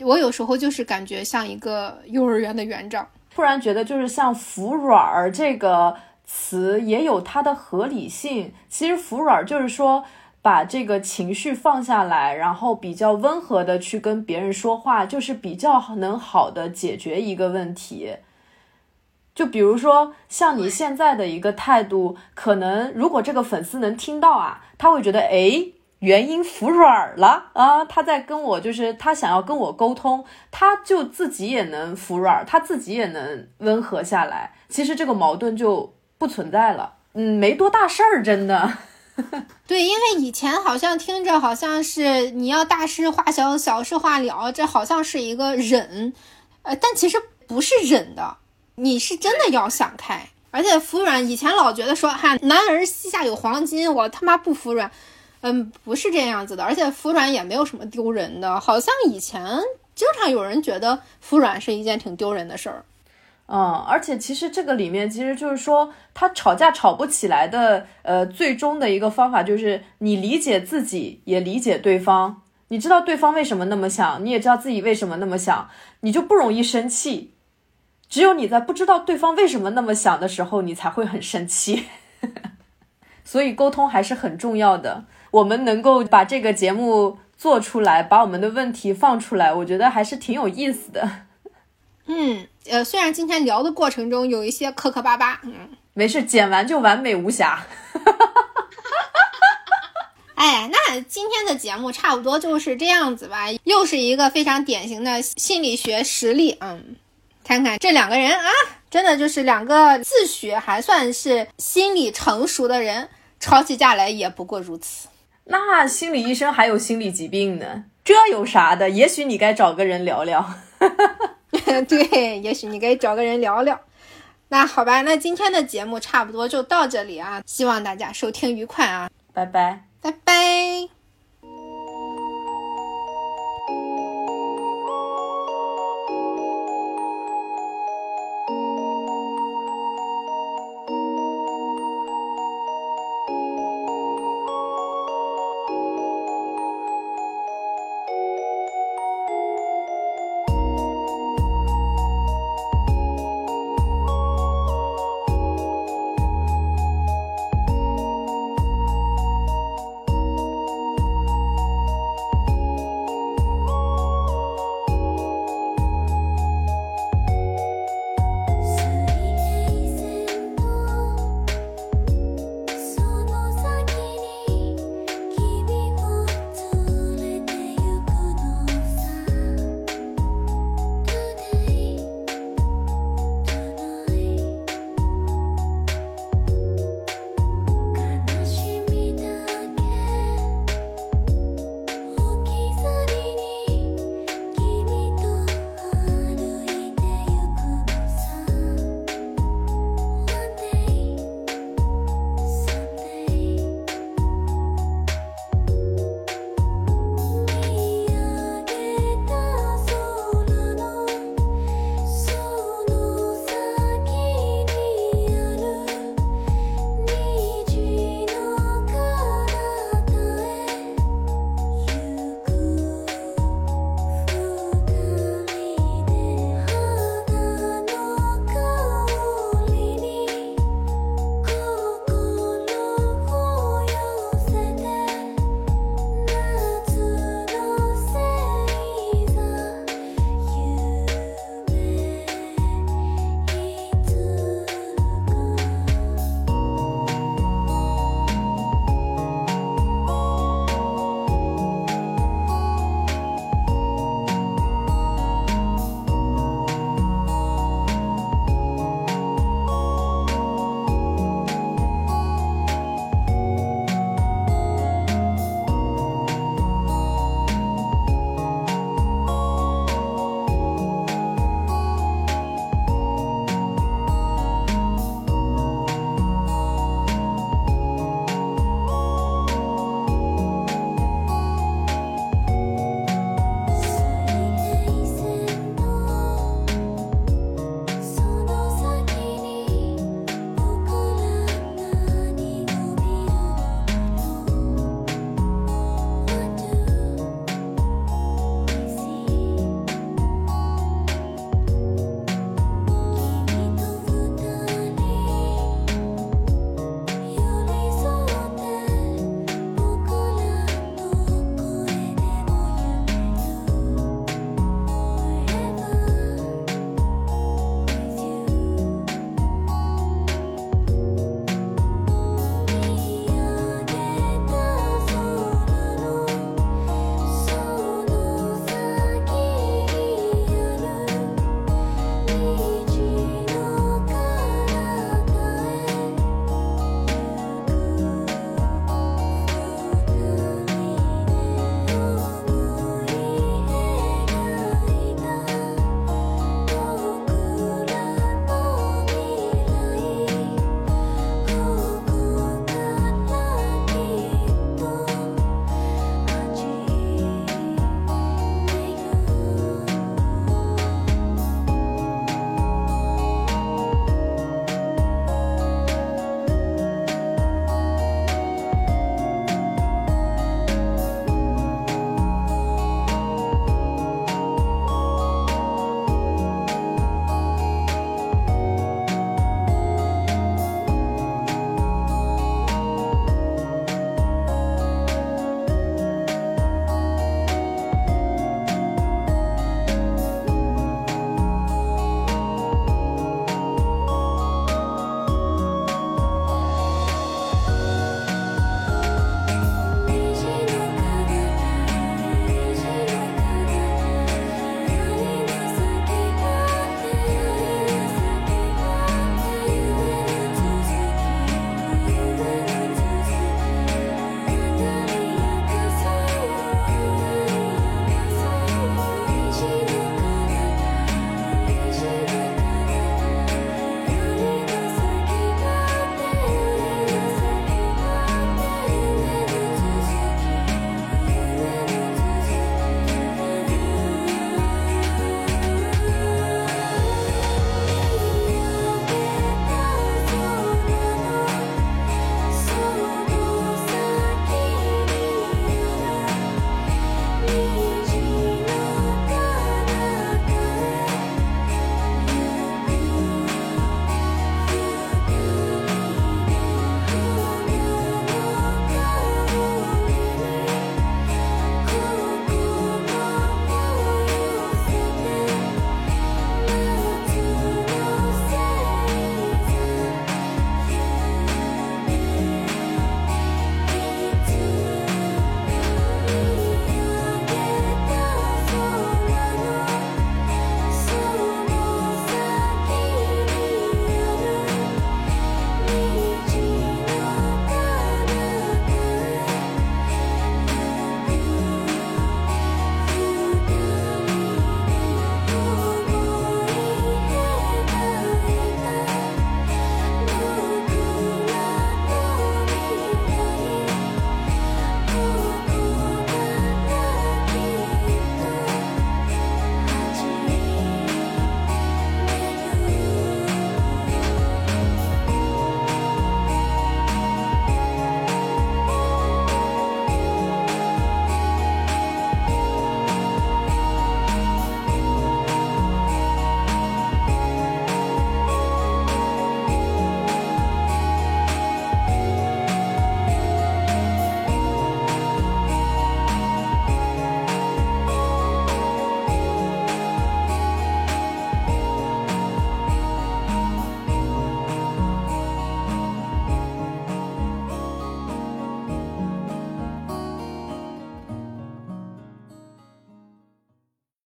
我有时候就是感觉像一个幼儿园的园长。突然觉得，就是像“服软儿”这个词也有它的合理性。其实“服软儿”就是说把这个情绪放下来，然后比较温和的去跟别人说话，就是比较能好的解决一个问题。就比如说像你现在的一个态度，可能如果这个粉丝能听到啊，他会觉得哎。原因服软了啊！他在跟我，就是他想要跟我沟通，他就自己也能服软，他自己也能温和下来。其实这个矛盾就不存在了，嗯，没多大事儿，真的。[LAUGHS] 对，因为以前好像听着好像是你要大事化小，小事化了，这好像是一个忍，呃，但其实不是忍的，你是真的要想开。而且服软，以前老觉得说哈，男儿膝下有黄金，我他妈不服软。嗯，不是这样子的，而且服软也没有什么丢人的，好像以前经常有人觉得服软是一件挺丢人的事儿。嗯，而且其实这个里面其实就是说，他吵架吵不起来的，呃，最终的一个方法就是你理解自己，也理解对方，你知道对方为什么那么想，你也知道自己为什么那么想，你就不容易生气。只有你在不知道对方为什么那么想的时候，你才会很生气。[LAUGHS] 所以沟通还是很重要的。我们能够把这个节目做出来，把我们的问题放出来，我觉得还是挺有意思的。嗯，呃，虽然今天聊的过程中有一些磕磕巴巴，嗯，没事，剪完就完美无瑕。[LAUGHS] 哎，那今天的节目差不多就是这样子吧，又是一个非常典型的心理学实例。嗯，看看这两个人啊，真的就是两个自诩还算是心理成熟的人。吵起架来也不过如此。那心理医生还有心理疾病呢，这有啥的？也许你该找个人聊聊。[LAUGHS] 对，也许你该找个人聊聊。那好吧，那今天的节目差不多就到这里啊，希望大家收听愉快啊，拜拜，拜拜。